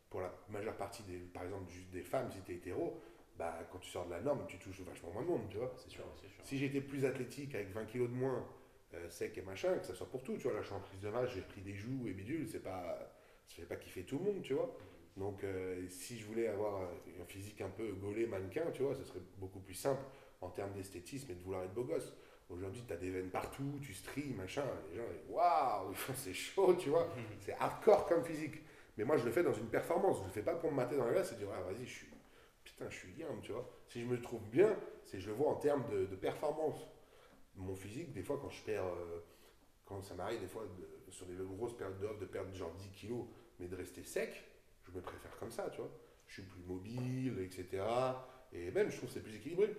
pour la majeure partie, des, par exemple, juste des femmes, si tu es hétéro, bah, quand tu sors de la norme, tu touches vachement moins de monde, tu vois. C'est sûr. C'est sûr. Si j'étais plus athlétique avec 20 kilos de moins, euh, sec et machin, que ça soit pour tout, tu vois, là je suis en prise de masse, j'ai pris des joues et bidule, c'est pas, ça fait pas kiffer tout le monde, tu vois. Donc euh, si je voulais avoir un physique un peu gaulé, mannequin, tu vois, ce serait beaucoup plus simple en termes d'esthétisme et de vouloir être beau gosse. Aujourd'hui, tu as des veines partout, tu stries, machin, les gens, waouh, <laughs> c'est chaud, tu vois. <laughs> C'est hardcore comme physique. Mais moi, je le fais dans une performance. Je le fais pas pour me mater dans la glace et dire, ah, vas-y, je suis, putain, je suis bien, tu vois. Si je me trouve bien, c'est je le vois en termes de, de performance. Mon physique, des fois, quand je perds, euh, quand ça m'arrive, des fois, de- sur des grosses périodes d'off, de perdre genre 10 kilos, mais de rester sec, je me préfère comme ça, tu vois. Je suis plus mobile, etc. Et même, je trouve que c'est plus équilibré.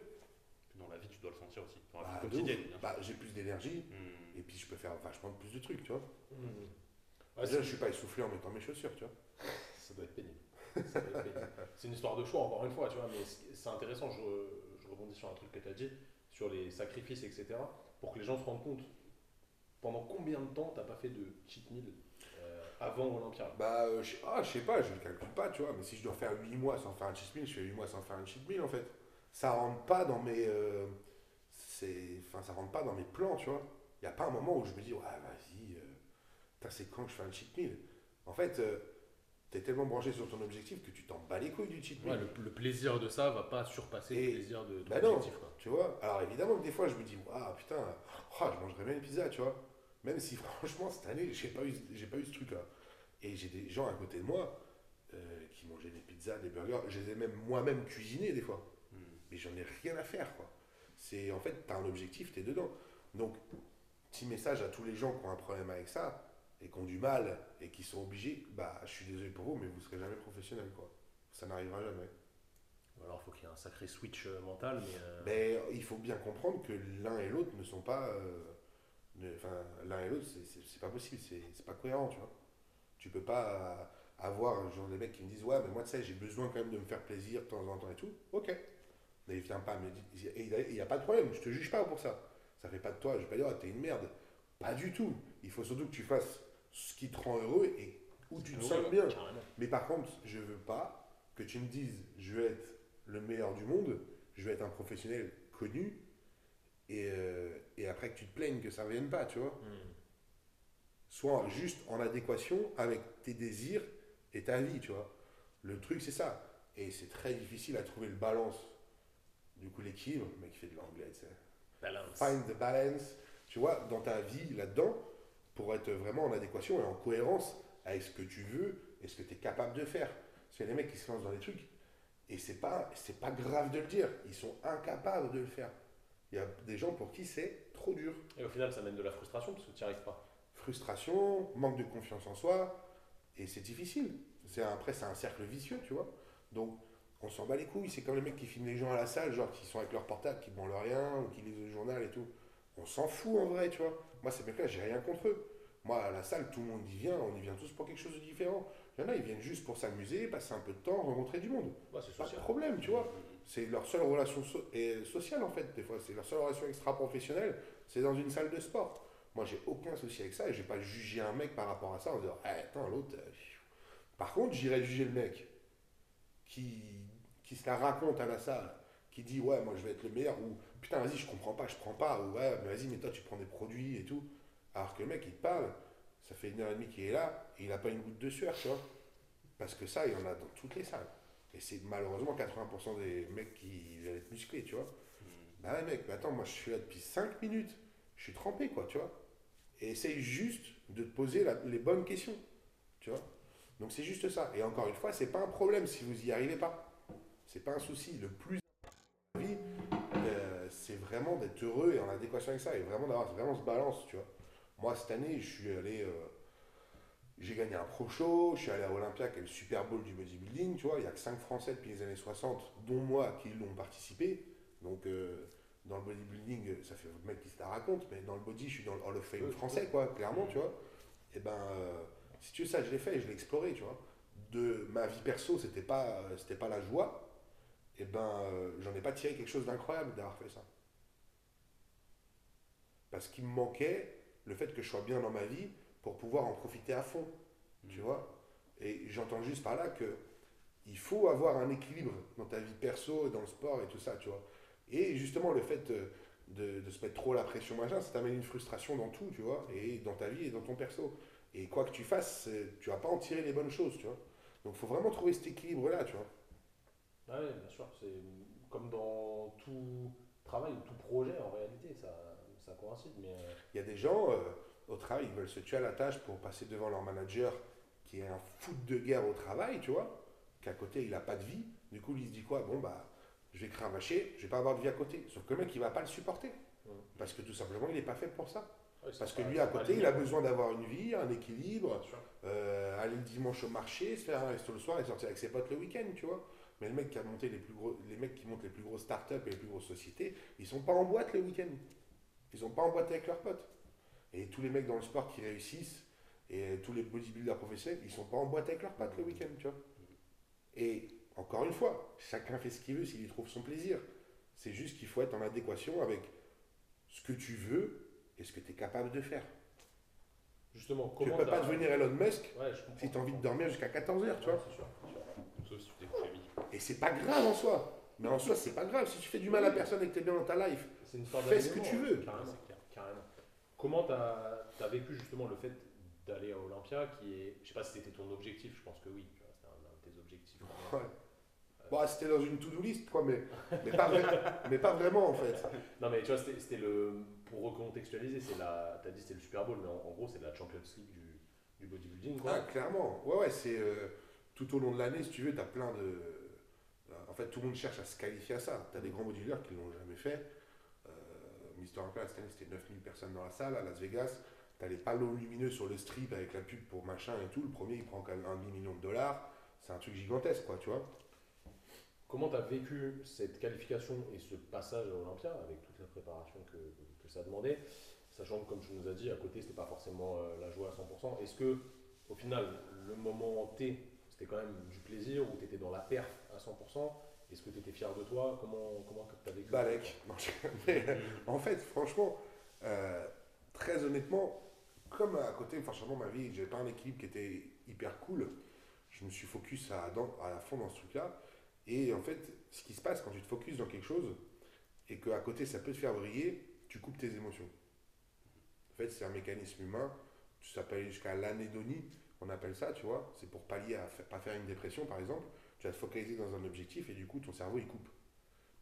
Dans la vie, tu dois le sentir aussi. Dans la Bah, vie quotidienne. Bah, j'ai plus d'énergie Hmm. et puis je peux faire vachement plus de trucs, tu vois. Ouais, Déjà, c'est- je suis pas essoufflé en mettant mes chaussures, tu vois. <laughs> Ça doit être pénible. C'est une histoire de choix, encore une fois, tu vois, mais c'est- intéressant, je, rebondis sur un truc que tu as dit, sur les sacrifices, etc., pour que les gens se rendent compte. Pendant combien de temps t'as pas fait de cheat meal euh, avant Olympia Bah, euh, je, ah, je sais pas, je le calcule pas, tu vois, mais si je dois faire 8 mois sans faire un cheat meal, je fais 8 mois sans faire un cheat meal, en fait. Ça rentre pas dans mes... euh, c'est, enfin, ça rentre pas dans mes plans, tu vois. Il y a pas un moment où je me dis, ouais, vas-y, c'est quand que je fais un cheat meal? En fait, t'es tellement branché sur ton objectif que tu t'en bats les couilles du cheat meal. Ouais, le, le plaisir de ça va pas surpasser Et- le plaisir de ton Bah non. objectif. Quoi. Tu vois Alors évidemment que des fois je me dis, ah putain, oh, je mangerais bien une pizza, tu vois. Même si <laughs> franchement cette année, j'ai pas eu, j'ai pas eu ce truc-là. Et j'ai des gens à côté de moi euh, qui mangeaient des pizzas, des burgers. Je les ai même moi-même cuisinés des fois. Hmm. Mais j'en ai rien à faire, quoi. C'est en fait, t'as un objectif, t'es dedans. Donc, petit message à tous les gens qui ont un problème avec ça et qui ont du mal et qui sont obligés, bah je suis désolé pour vous, mais vous serez jamais professionnel, quoi. Ça n'arrivera jamais. Alors, il faut qu'il y ait un sacré switch euh, mental, mais. euh, Mais il faut bien comprendre que l'un et l'autre ne sont pas. euh, ne- Enfin, l'un et l'autre, c'est- pas possible, c'est pas cohérent, tu vois. Tu peux pas avoir genre des mecs qui me disent Ouais, mais moi, tu sais, j'ai besoin quand même de me faire plaisir de temps en temps et tout. Ok. Mais viens pas me dire. Et il n'y a pas de problème, je te juge pas pour ça. Ça fait pas de toi, je vais pas dire Ah, t'es une merde. Pas du tout. Il faut surtout que tu fasses ce qui te rend heureux et où tu te sens bien. carrément. Mais par contre, je veux pas que tu me dises je veux être le meilleur du monde, je veux être un professionnel connu, et, euh, et après que tu te plaignes que ça ne revienne pas, tu vois. Hmm. Sois juste en adéquation avec tes désirs et ta vie, tu vois. Le truc, c'est ça. Et c'est très difficile à trouver le balance. Du coup, l'équilibre, le mec qui fait de l'anglais, tu sais. Balance. Find the balance, tu vois, dans ta vie là-dedans, pour être vraiment en adéquation et en cohérence avec ce que tu veux et ce que tu es capable de faire. Parce qu'il y a des mecs qui se lancent dans des trucs et c'est pas, c'est pas grave de le dire, ils sont incapables de le faire. Il y a des gens pour qui c'est trop dur. Et au final, ça mène de la frustration parce que tu n'y arrives pas. Frustration, manque de confiance en soi, et c'est difficile. C'est après, c'est un cercle vicieux, tu vois. Donc, on s'en bat les couilles. C'est comme les mecs qui filment les gens à la salle, genre qui sont avec leur portable, qui branlent rien, ou qui lisent le journal et tout. On s'en fout en vrai, tu vois. Moi, ces mecs-là, j'ai rien contre eux. Moi, à la salle, tout le monde y vient, on y vient tous pour quelque chose de différent. Il y en a, ils viennent juste pour s'amuser, passer un peu de temps, rencontrer du monde. Ouais, c'est Pas de problème, tu vois. C'est leur seule relation so- et sociale, en fait, des fois. C'est leur seule relation extra-professionnelle, c'est dans une salle de sport. Moi, j'ai aucun souci avec ça et j'ai pas jugé un mec par rapport à ça en disant, Eh, attends, l'autre. euh. Par contre, j'irais juger le mec qui, qui se la raconte à la salle, qui dit, ouais, moi je vais être le meilleur, ou putain, vas-y, je comprends pas, je prends pas, ou ouais, mais vas-y, mais toi tu prends des produits et tout. Alors que le mec, il te parle, ça fait une heure et demie qu'il est là, et il a pas une goutte de sueur, tu vois. Parce que ça, il y en a dans toutes les salles. Et c'est malheureusement 80% des mecs qui veulent être musclés, tu vois. Bah ouais, mec, mais attends, moi je suis là depuis 5 minutes. Je suis trempé, quoi, tu vois. Et essaye juste de te poser la- les bonnes questions, tu vois. Donc c'est juste ça. Et encore une fois, c'est pas un problème si vous y arrivez pas. C'est pas un souci. Le plus vraiment d'être heureux et en adéquation avec ça et vraiment d'avoir vraiment ce balance, tu vois. Moi, cette année, je suis allé. euh, j'ai gagné un pro show, je suis allé à Olympia, qui est le Super Bowl du bodybuilding, tu vois. Il n'y a que 5 Français depuis les années 60, dont moi, qui l'ont participé. Donc, euh, dans le bodybuilding, ça fait mec qui se la raconte, mais dans le body, je suis dans le Hall of Fame français, quoi, clairement, tu vois. Et ben, euh, si tu veux ça, je l'ai fait, je l'ai exploré, tu vois. De ma vie perso, c'était pas, euh, c'était pas la joie. Et ben, euh, j'en ai pas tiré quelque chose d'incroyable d'avoir fait ça. Parce qu'il me manquait le fait que je sois bien dans ma vie pour pouvoir en profiter à fond, tu vois. Et j'entends juste par là que il faut avoir un équilibre dans ta vie perso, dans le sport et tout ça, tu vois. Et justement, le fait euh, de, de se mettre trop la pression, machin, ça t'amène une frustration dans tout, tu vois, et dans ta vie et dans ton perso. Et quoi que tu fasses, c'est- tu vas pas en tirer les bonnes choses, tu vois. Donc, il faut vraiment trouver cet équilibre-là, tu vois. Ah ouais, bien sûr, c'est comme dans tout travail ou tout projet en réalité, ça, ça coïncide. Mais euh, Il y a des gens euh, au travail, ils veulent se tuer à la tâche pour passer devant leur manager qui est un foot de guerre au travail, tu vois, qu'à côté il n'a pas de vie. Du coup, il se dit quoi? Bon, bah, je vais cravacher, je vais pas avoir de vie à côté. Sauf que le mec, il va pas le supporter. Parce que tout simplement, il n'est pas fait pour ça. Parce que lui, à côté, il a besoin d'avoir une vie, un équilibre, euh, aller le dimanche au marché, se faire un resto le soir et sortir avec ses potes le week-end, tu vois. Mais le mec qui a monté les plus gros, les mecs qui montent les plus grosses startups et les plus grosses sociétés, ils sont pas en boîte le week-end. Ils sont pas en boîte avec leurs potes. Et tous les mecs dans le sport qui réussissent et tous les bodybuilders professionnels, ils sont pas en boîte avec leurs potes le week-end, tu vois. Et encore une fois, chacun fait ce qu'il veut s'il y trouve son plaisir. C'est juste qu'il faut être en adéquation avec ce que tu veux et ce que tu es capable de faire. Justement, Tu comment peux pas devenir Elon Musk Ouais, si tu as envie de dormir jusqu'à 14h, tu vois. c'est sûr, sûr. Sauf si tu t'es couché. Et c'est pas grave en soi. Mais en soi, c'est pas grave. Si tu fais du mal à personne et que tu es bien dans ta life, C'est une Fais ce que tu veux. Carrément. Clair. carrément. Comment tu as, vécu justement le fait d'aller à Olympia qui est. Je sais pas si c'était ton objectif, je pense que oui. C'était un, un de tes objectifs. Ouais. bon, c'était dans une to-do list, quoi, mais, mais, pas <laughs> mais pas vraiment en fait. Non, mais tu vois, c'était le. Pour recontextualiser, c'est la. Tu as dit c'était le Super Bowl, mais en, en gros, c'est la Champions League du, du bodybuilding. Quoi. Ah, clairement. Ouais, ouais, c'est euh, tout au long de l'année, si tu veux, tu as plein de. En fait, tout le monde cherche à se qualifier à ça. Tu as des grands bodybuilders qui l'ont jamais fait. Olympia, cette année, c'était 9000 personnes dans la salle à Las Vegas. Tu as les panneaux lumineux sur le strip avec la pub pour machin et tout. Le premier, il prend quand même un demi-million de dollars. C'est un truc gigantesque, quoi, tu vois. Comment tu as vécu cette qualification et ce passage à Olympia avec toute la préparation que, que ça demandait Sachant que, comme tu nous as dit, à côté, c'était pas forcément euh, la joie à 100%. Est-ce que, au final, le moment T, c'était quand même du plaisir ou tu étais dans la perf à 100% Est-ce que tu étais fier de toi? Comment comment tu as vécu Balek. Mais, euh, en fait, franchement, euh, très honnêtement, comme à côté, franchement, ma vie, j'avais pas un équilibre qui était hyper cool. Je me suis focus à, dans- à fond dans ce truc-là. Et en fait, ce qui se passe quand tu te focuses dans quelque chose et qu'à côté ça peut te faire briller, tu coupes tes émotions. En fait, c'est un mécanisme humain. Ça peut aller jusqu'à l'anédonie, on appelle ça, tu vois. C'est pour pallier à pas faire une dépression, par exemple. Tu vas te focaliser dans un objectif et du coup, ton cerveau, il coupe.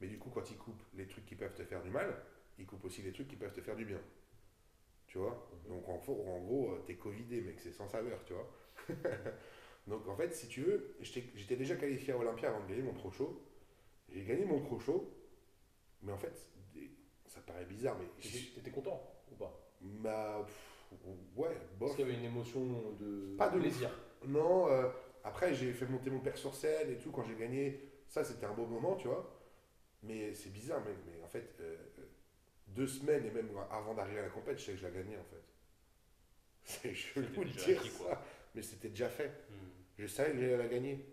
Mais du coup, quand il coupe les trucs qui peuvent te faire du mal, il coupe aussi les trucs qui peuvent te faire du bien. Tu vois? Donc en, gros, euh, t'es covidé, mec, c'est sans saveur, tu vois. <laughs> Donc en fait, si tu veux, j'étais déjà qualifié à Olympia avant de gagner mon pro show. J'ai gagné mon pro show, mais en fait, ça paraît bizarre, mais Tu étais content ou pas? Pff, ouais, bof. Est-ce qu'il y avait une émotion de, Pas de plaisir Non, euh, après j'ai fait monter mon père sur scène et tout quand j'ai gagné. Ça c'était un beau moment, tu vois. Mais c'est bizarre, mec. Mais en fait, euh, deux semaines et même avant d'arriver à la compète, je sais que je la gagnais en fait. <laughs> C'est chelou de dire acquis, ça, quoi. mais c'était déjà fait. Hmm. Je savais que j'allais la gagner.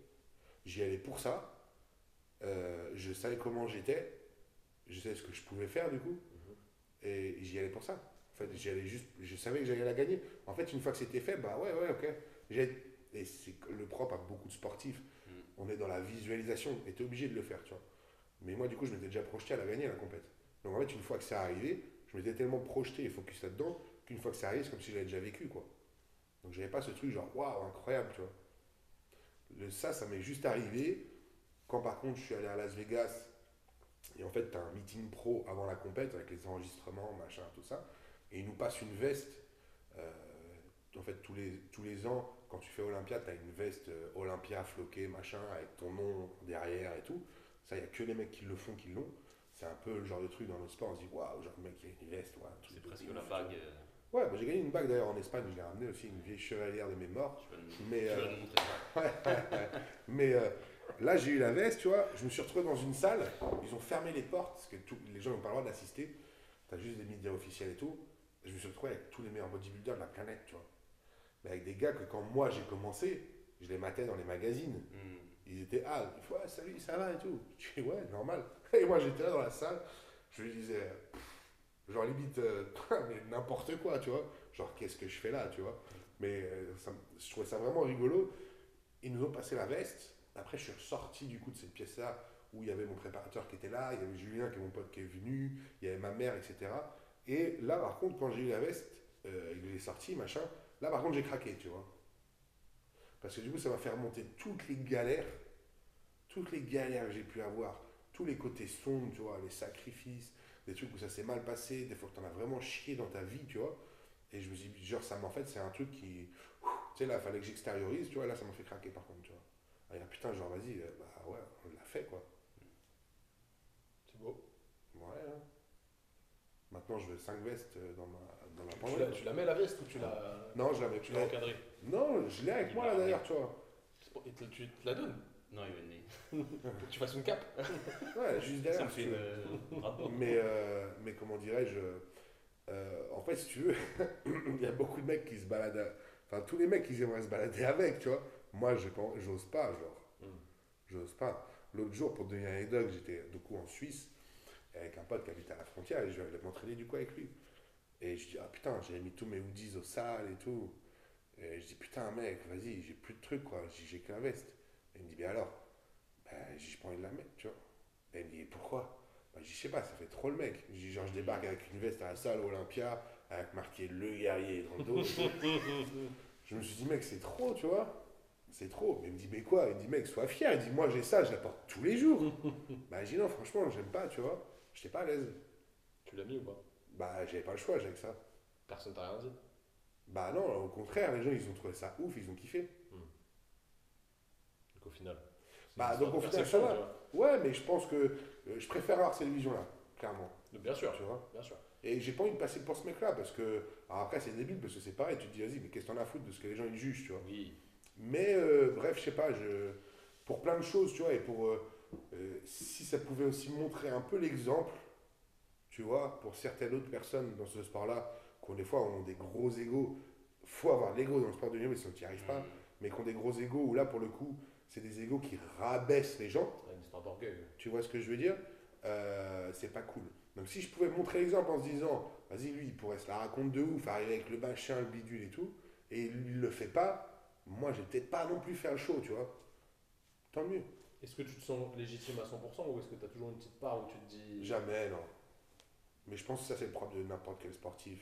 J'y allais pour ça. Euh, je savais comment j'étais. Je savais ce que je pouvais faire du coup. Mhm. Et j'y allais pour ça. En fait, j'y allais juste, je savais que j'allais la gagner. En fait, une fois que c'était fait, bah ouais, ouais, ok. J'ai- Et c'est le propre à beaucoup de sportifs. Mm. On est dans la visualisation et t'es obligé de le faire, tu vois. Mais moi, du coup, je m'étais déjà projeté à la gagner, la compète. Donc en fait, une fois que c'est arrivé, je m'étais tellement projeté et focus là-dedans qu'une fois que c'est arrivé, c'est comme si j'avais déjà vécu, quoi. Donc j'avais pas ce truc genre, waouh, incroyable, tu vois. Le, ça, ça m'est juste arrivé quand par contre je suis allé à Las Vegas Et en fait, tu as un meeting pro avant la compète avec les enregistrements, machin, tout ça. Et ils nous passent une veste. euh, en fait, tous les, tous les ans, quand tu fais Olympia, tu as une veste euh, Olympia floquée, machin, avec ton nom derrière et tout. Ça, il n'y a que les mecs qui le font qui l'ont. C'est un peu le genre de truc dans le sport. On se dit, waouh, genre le mec qui a une veste. ouais, C'est presque la bague. euh, Ouais, bah, j'ai gagné une bague d'ailleurs en Espagne. Je l'ai ramené aussi, une vieille chevalière de mes morts. Mais, euh. Mais euh, là, j'ai eu la veste, tu vois. Je me suis retrouvé dans une salle. Ils ont fermé les portes parce que les gens n'ont pas le droit d'assister. Tu as juste des médias officiels et tout. Je me suis retrouvé avec tous les meilleurs bodybuilders de la planète, tu vois. Mais avec des gars que quand moi j'ai commencé, je les matais dans les magazines. Hmm. Ils étaient ah, il faut, ouais, salut, ça va et tout. Je dis ouais, normal. <laughs> Et moi j'étais là dans la salle, je lui disais, genre limite, euh, <laughs> mais n'importe quoi, tu vois. Genre qu'est-ce que je fais là, tu vois. Mais euh, ça je trouvais ça vraiment rigolo. Ils nous ont passé la veste. Après, je suis ressorti du coup de cette pièce-là où il y avait mon préparateur qui était là, il y avait Julien qui est mon pote qui est venu, il y avait ma mère, etc. Et là, par contre, quand j'ai eu la veste, euh, il est sorti, machin. Là, par contre, j'ai craqué, tu vois. Parce que du coup, ça m'a fait remonter toutes les galères, toutes les galères que j'ai pu avoir, tous les côtés sombres, tu vois, les sacrifices, des trucs où ça s'est mal passé, des fois que tu en as vraiment chié dans ta vie, tu vois. Et je me suis dit, genre, ça m'en fait, c'est un truc qui. Tu sais, là, il fallait que j'extériorise, tu vois, là, ça m'a fait craquer par contre, tu vois. Ah, là, putain, genre, vas-y, euh, bah ouais, on l'a fait, quoi. C'est beau. Ouais. hein. Maintenant, je veux 5 vestes euh, dans ma, dans ma Tu la, tu la mets la veste ou tu la. Non, je la mets Tu l'as encadrée Non, je l'ai avec Il moi là d'ailleurs, tu vois. Et te- Tu te la donnes Non, il va que <laughs> tu fasses une cape Ouais, juste Ça derrière. me si fait tu une. veux. euh. Mais, euh, mais comment dirais-je euh, En fait, si tu veux, <laughs> il y a beaucoup de mecs qui se baladent. à- Enfin, tous les mecs, ils aimeraient se balader avec, tu vois. Moi, j'ose pas, genre. Mm. J'ose pas. L'autre jour, pour devenir anecdote, j'étais du coup en Suisse avec un pote qui habite à la frontière et je vais m'entraîner du coup avec lui. Et je dis, ah putain, j'avais mis tous mes hoodies au sale et tout. Et je dis, putain, mec, vas-y, j'ai plus de trucs, quoi. Je J'ai que la veste. Et il me dit, mais alors? Ben, je envie de la mettre, tu vois. Et il me dit, pourquoi? Ben, Je dis, je sais pas, ça fait trop le mec. Je dis, genre, je débarque avec une veste à la salle Olympia, avec marqué le guerrier dans le dos. <laughs> je me suis dit, mec, c'est trop, tu vois. C'est trop. Mais il me dit, mais quoi? Il me dit, mec, sois fier. Il dit, moi, j'ai ça, je la porte tous les jours. <laughs> bah, je dis, non, franchement, j'aime pas, tu vois. J'étais pas à l'aise. Tu l'as mis ou pas? Bah, j'avais pas le choix, j'avais que ça. Personne t'a rien dit? Bah, non, au contraire, les gens, ils ont trouvé ça ouf, ils ont kiffé. Donc au final. Bah, donc, au final, ça va. Ouais, mais je pense que euh, je préfère avoir cette vision-là, clairement. Bien sûr, Tu vois? bien sûr. Et j'ai pas envie de passer pour ce mec-là, parce que. Alors après, c'est débile, parce que c'est pareil, tu te dis, vas-y, mais qu'est-ce que t'en as à foutre de ce que les gens ils jugent, tu vois? Oui. Mais euh, bref, je sais pas, je, pour plein de choses, tu vois, et pour. euh, si ça pouvait aussi montrer un peu l'exemple, tu vois, pour certaines autres personnes dans ce sport-là, qui ont des fois ont des gros égaux, faut avoir de l'ego dans le sport de niveau, sinon tu n'y arrives pas, Hmm. mais qui ont des gros égaux, où là, pour le coup, c'est des égaux qui rabaissent les gens. Tu vois ce que je veux dire? Euh, C'est pas cool. Donc si je pouvais montrer l'exemple en se disant, vas-y, lui, il pourrait se la raconter de ouf, arriver avec le machin, le bidule et tout, et il le fait pas, moi, j'ai peut-être pas non plus faire le show, tu vois. Tant mieux. Est-ce que tu te sens légitime à 100% ou est-ce que tu as toujours une petite part où tu te dis. Jamais, non. Mais je pense que ça, c'est le propre de n'importe quel sportif.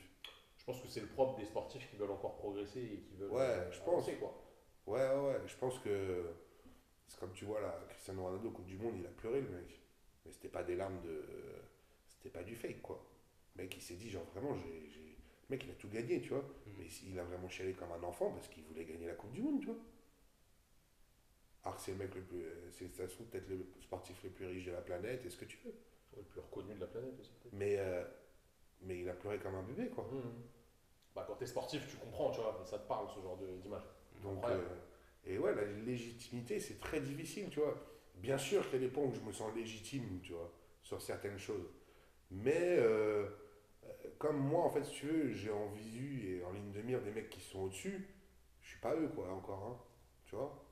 Je pense que c'est le propre des sportifs qui veulent encore progresser et qui veulent. Ouais, euh, je pense. avancer, quoi. Ouais, ouais, ouais. Je pense que c'est comme tu vois là, Cristiano Ronaldo, Coupe du Monde, il a pleuré, le mec. Mais c'était pas des larmes de. C'était pas du fake, quoi. Le mec, il s'est dit, genre, vraiment, j'ai. Le mec, il a tout gagné, tu vois. Mm. Mais il a vraiment chialé comme un enfant parce qu'il voulait gagner la Coupe du Monde, tu vois. Alors que c'est le mec le plus. C'est ça se trouve peut-être le sportif le plus riche de la planète, est-ce que tu veux? Le plus reconnu de la planète aussi. Mais, euh, mais il a pleuré comme un bébé, quoi. Mhm. Bah, quand t'es sportif, tu comprends, tu vois, ça te parle ce genre d'image. Donc, euh, et ouais, la légitimité, c'est très difficile, tu vois. Bien sûr qu'il y a des points où je me sens légitime, tu vois, sur certaines choses. Mais euh, euh, comme moi, en fait, si tu veux, j'ai en visu et en ligne de mire des mecs qui sont au-dessus, je suis pas eux, quoi, encore, hein, tu vois.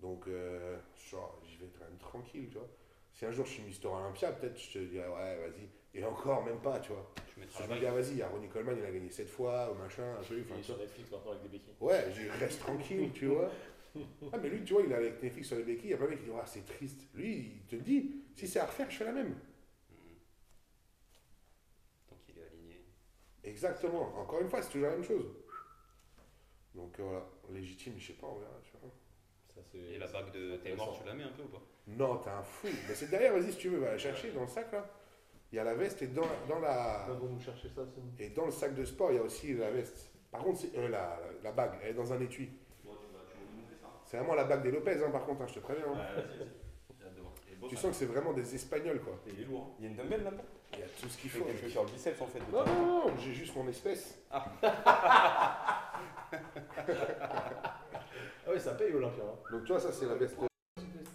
Donc, euh, genre, j'y vais quand même tranquille, tu vois. Si un jour je suis Mister Olympia, peut-être je te dirais, ouais, vas-y. Et encore, même pas, tu vois. Je me dis, ah, vas-y, il y a Ronnie Coleman, il a gagné 7 fois, ou machin, un truc, Il est sur Netflix maintenant avec des béquilles. Ouais, je reste tranquille, tu vois. <laughs> Ah, mais lui, tu vois, il est avec Netflix sur les béquilles, il y a plein de mecs qui disent, ah, c'est triste. Lui, il te le dit, si c'est à refaire, je fais la même. Hmm. Tant qu'il est aligné. Exactement. Encore une fois, c'est toujours la même chose. Donc euh, voilà, légitime, je sais pas, on verra, tu vois. Ça, Et la bague de t'es mort, tu la mets un peu ou pas Non, t'es un fou. Mais c'est derrière, vas-y si tu veux, va la chercher dans le sac là. Il y a la veste et dans, dans la. Là, vous nous cherchez ça, Simon Et dans le sac de sport, il y a aussi la veste. Par contre, c'est euh, la, la bague, elle est dans un étui. Bon. C'est vraiment la bague des Lopez, hein, par contre, hein, je te préviens. hein. Beau, Tu sens que c'est vraiment des Espagnols, quoi. Il est lourd. hein. Il y a une dumbbell là-dedans Il y a tout ce qu'il Il faut. quelque chose sur le biceps en fait. Non, non, non, j'ai juste mon espèce. Ah <laughs> ouais, ça paye Olympia. Hein. Donc, tu vois, ça, c'est la veste,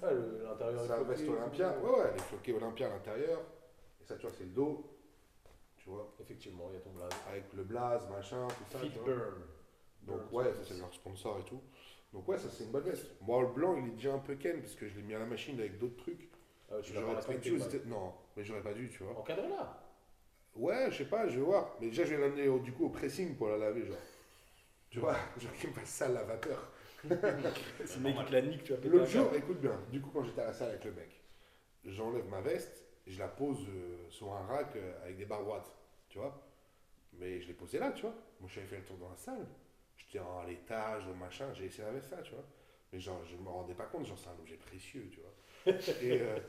Ah, le- l'intérieur c'est la veste Olympia. Ouais, ouais, elle est floquée Olympia à l'intérieur. Et ça, tu vois, c'est le dos. Tu vois, Effectivement, il y a ton blaze. avec le blaze, machin, tout ça. Fit tu vois. burn. Donc, ouais, ça, c'est leur sponsor et tout. Donc, ouais, ça, c'est une bonne veste. Moi, le blanc, il est déjà un peu ken parce que je l'ai mis à la machine avec d'autres trucs. Ah, ouais, tu l'as pas J'aurais pas respecté, dû. le Non, mais j'aurais pas dû, tu vois. Encadré là. Ouais, je sais pas, je vais voir. Mais déjà, je vais l'amener au- du coup au pressing pour la laver, genre. Tu vois, <laughs> genre qu'il me fasse ça la vapeur. Le mec il te la nique, tu vas péter L'autre jour, écoute bien, du coup, quand j'étais à la salle avec le mec, j'enlève ma veste et je la pose euh, sur un rack euh, avec des barres droites, tu vois. Mais je l'ai posée là, tu vois. Moi, j'avais fait le tour dans la salle. J'étais en l'étage, au machin, j'ai laissé la veste là, tu vois. Mais genre, je me rendais pas compte, genre, c'est un objet précieux, tu vois. <laughs> et, euh,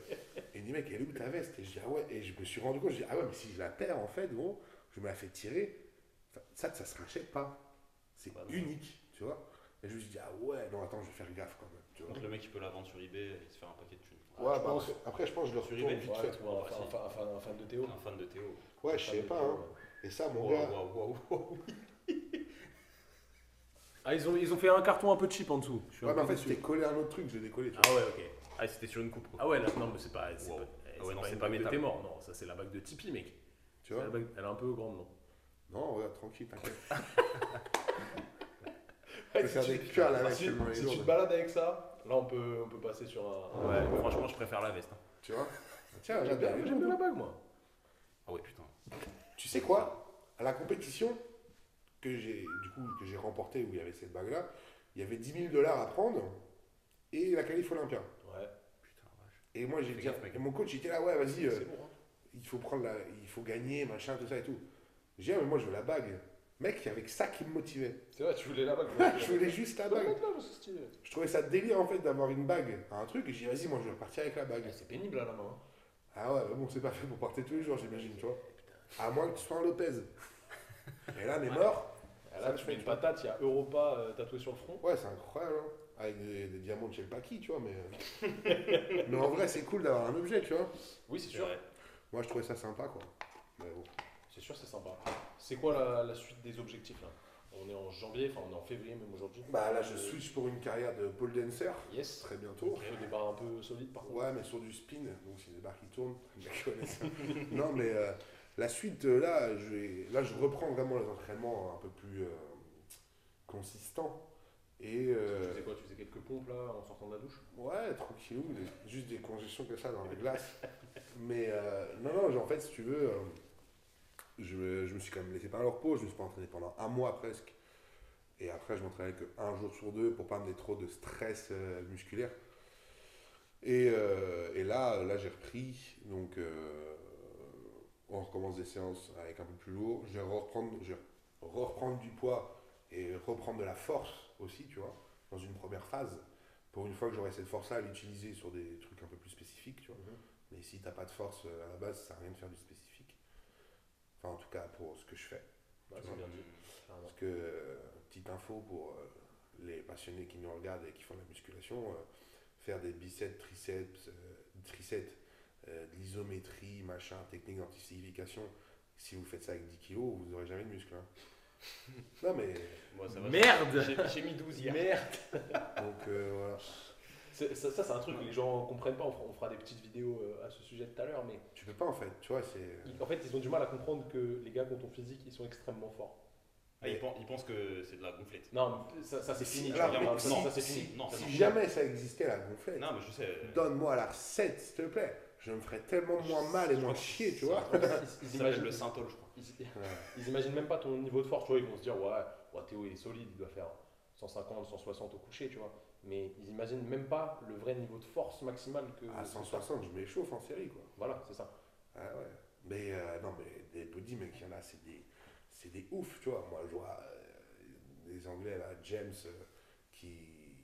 et il dit, mec, elle est où ta veste? Et je dis, ah ouais, et je me suis rendu compte, je dis, ah ouais, mais si je la perds, en fait, gros, je me la fais tirer, ça, ça se rachète pas. C'est Bah unique, tu vois. Et je me suis dit, ah ouais, non, attends, je vais faire gaffe quand même, tu vois. Donc le mec il peut la vendre sur eBay et se faire un paquet de thunes. Ouais, je bah pense. après, je pense que je le Sur retourne eBay, vite Ouais, fait. un, fan- si. un fan- un fan de Théo. Un fan de Théo. Ouais, je sais pas, hein. Et ça, mon gars, waouh, waouh, waouh. <laughs> Ah, ils ont, ils ont fait un carton un peu cheap en dessous. Je suis ouais, mais en fait, c'était collé à un autre truc, je l'ai décollé, tu vois. Ah ouais, ok. Ah, c'était sur une coupe quoi. Ah ouais, là, non, mais c'est pas. C'est Wow. pas, Ah c'est ouais, non, pas c'est pas métal. tes morts, non. Ça, c'est la bague de Tipeee, mec. Tu vois bague- Elle est un peu grande, non Non, tranquille, t'inquiète. <laughs> Je peux faire si des tu- curls avec si, tellement elle est si tu te balades avec ça, là on peut, on peut passer sur un. Ouais, franchement, je préfère la veste. hein. Tu vois? Tiens, J'aime bien, bien la bague moi. Ah ouais, putain. Tu sais quoi? À la compétition que j'ai du coup que j'ai remportée où il y avait cette bague là, il y avait 10 000 dollars à prendre et la qualif Olympia. Ouais, Putain, vache. Et moi j'ai dit, gaffe, mec. et mon coach il était là, ouais, vas-y, euh. Hein. il faut prendre la, il faut gagner, machin, tout ça et tout. J'ai dit, ah, mais moi je veux la bague. Mec, il y avait que ça qui me motivait. C'est vrai, tu voulais la bague. <laughs> je voulais juste la bague. Je trouvais ça délire en fait d'avoir une bague à un truc et j'ai dit, vas-y, moi je vais repartir avec la bague. Ouais, C'est pénible à la main. hein. Ah ouais, mais bon, c'est pas fait pour porter tous les jours, j'imagine, tu vois. À moins que tu sois un Lopez. Et là, on est mort. Et Là, tu fais une patate, il y a Europa euh, tatoué sur le front. Ouais, c'est incroyable, hein. Avec des, des diamants de chez le Paki, tu vois, mais. euh, <laughs> mais en vrai, c'est cool d'avoir un objet, tu vois. Oui, c'est sûr. Moi, je trouvais ça sympa, quoi. Mais bon. C'est sûr, c'est sympa. C'est quoi la, la suite des objectifs là? On est en janvier, enfin on est en février même aujourd'hui. Bah là, je Euh, switch pour une carrière de pole dancer, Yes. très bientôt. Il des barres un peu solides par contre. Ouais, mais sur du spin, donc c'est des barres qui tournent. <laughs> Non, mais euh, la suite, euh, là je, vais, là, je reprends vraiment les entraînements un peu plus euh, consistants. Et. euh, Tu faisais quoi? Tu faisais quelques pompes là en sortant de la douche? Ouais, tranquillou, juste des congestions que ça dans la glace. Mais euh, non, non, en fait, si tu veux, je, me- je me suis quand même laissé pas leur repos, je me suis pas entraîné pendant un mois presque. Et après, je m'entraînais que un jour sur deux pour pas amener trop de stress euh, musculaire. Et, euh, et là, là j'ai repris, donc euh, on recommence des séances avec un peu plus lourd. Je vais reprendre, je vais reprendre du poids et reprendre de la force aussi, tu vois, dans une première phase pour une fois que j'aurai cette force-là, à l'utiliser sur des trucs un peu plus spécifiques, tu vois. Mhm. Mais si t'as pas de force à la base, ça sert à rien de faire du spécifique. Enfin, en tout cas, pour ce que je fais. C'est bien dit. Carrément. Parce que, euh, petite info pour euh, les passionnés qui nous regardent et qui font de la musculation, euh, faire des biceps, triceps, euh, triceps, euh, de l'isométrie, machin, technique d'anticipation, si vous faites ça avec 10 kilos, vous n'aurez jamais de muscle. hein. <laughs> non, mais. Moi, ça va. Merde J'ai j'ai mis 12 hier. Merde Donc, euh, voilà. Ça, ça, c'est un truc que les gens comprennent pas. On fera, on fera des petites vidéos euh, à ce sujet tout à l'heure, mais Tu peux pas, en fait. Tu vois, c'est. ils- en fait, ils ont du mal à comprendre que les gars qui ont ton physique, ils sont extrêmement forts. Ah, il, pense, il pense que c'est de la gonflette. Non, mais ça, ça c'est Si, fini. tu alors, vois, mais non, si- non, ça c'est si- fini. non, si jamais ça existait, la gonflette, Non, mais je sais. donne-moi la recette, s'il te plaît. Je me ferais tellement moins mal et moins chier, tu vois. Ils, <laughs> ils imaginent, le Saint-Ol, je crois. ils- Ouais. ils imaginent même pas ton niveau de force. Tu vois, ils vont se dire, ouais, ouais, Théo il est solide, il doit faire 150, 160 au coucher, tu vois. Mais ils imaginent même pas le vrai niveau de force maximale que. À que t'as. 160, je m'échauffe en série, quoi. Voilà, c'est ça. Ah ouais. Mais euh, non, mais des body, mec, il y en a, c'est des, c'est des ouf, tu vois. Moi, je vois euh, des Anglais, là, James, euh, qui,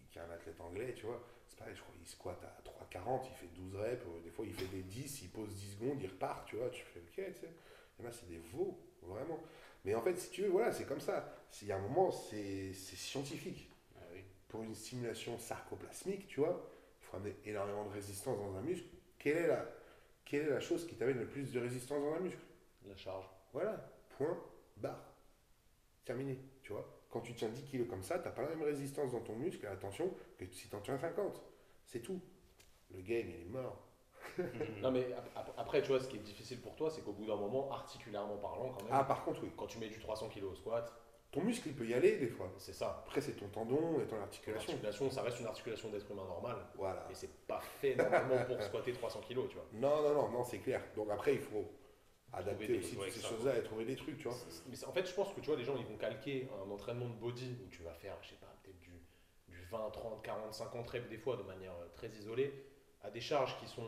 qui est un athlète anglais, tu vois, c'est pareil, je crois, il squatte à 3,40, il fait 12 reps, euh, des fois il fait des 10, il pose 10 secondes, il repart, tu vois, tu fais ok, tu sais. Il y en a, c'est des veaux, vraiment. Mais en fait, si tu veux, voilà, c'est comme ça. S'il y a un moment, c'est c'est scientifique. Pour une stimulation sarcoplasmique, tu vois, il faut amener énormément de résistance dans un muscle. Quelle est la, quelle est la chose qui t'amène le plus de résistance dans un muscle? La charge. Voilà, point, barre. Terminé, tu vois. Quand tu tiens 10 kg comme ça, tu n'as pas la même résistance dans ton muscle, attention, que si tu en tiens 50. C'est tout. Le game, il est mort. <laughs> Non, mais ap- ap- après, tu vois, ce qui est difficile pour toi, c'est qu'au bout d'un moment, articulairement parlant, quand même, Ah, par contre, oui. quand tu mets du 300 kg au squat, Ton muscle, il peut y aller des fois. c'est ça. Après, c'est ton tendon et ton articulation. L'articulation, ça reste une articulation d'être humain normal. Voilà. Et c'est pas fait normalement pour squatter 300 kg, tu vois. Non, non, non, non, c'est clair. Donc après, il faut adapter des- aussi ouais, toutes ces choses-là et trouver des trucs, tu vois. Mais en fait, je pense que tu vois, les gens, ils vont calquer un entraînement de body où tu vas faire, je sais pas, peut-être du, du 20, 30, 40, 50 reps des fois de manière euh, très isolée, à des charges qui sont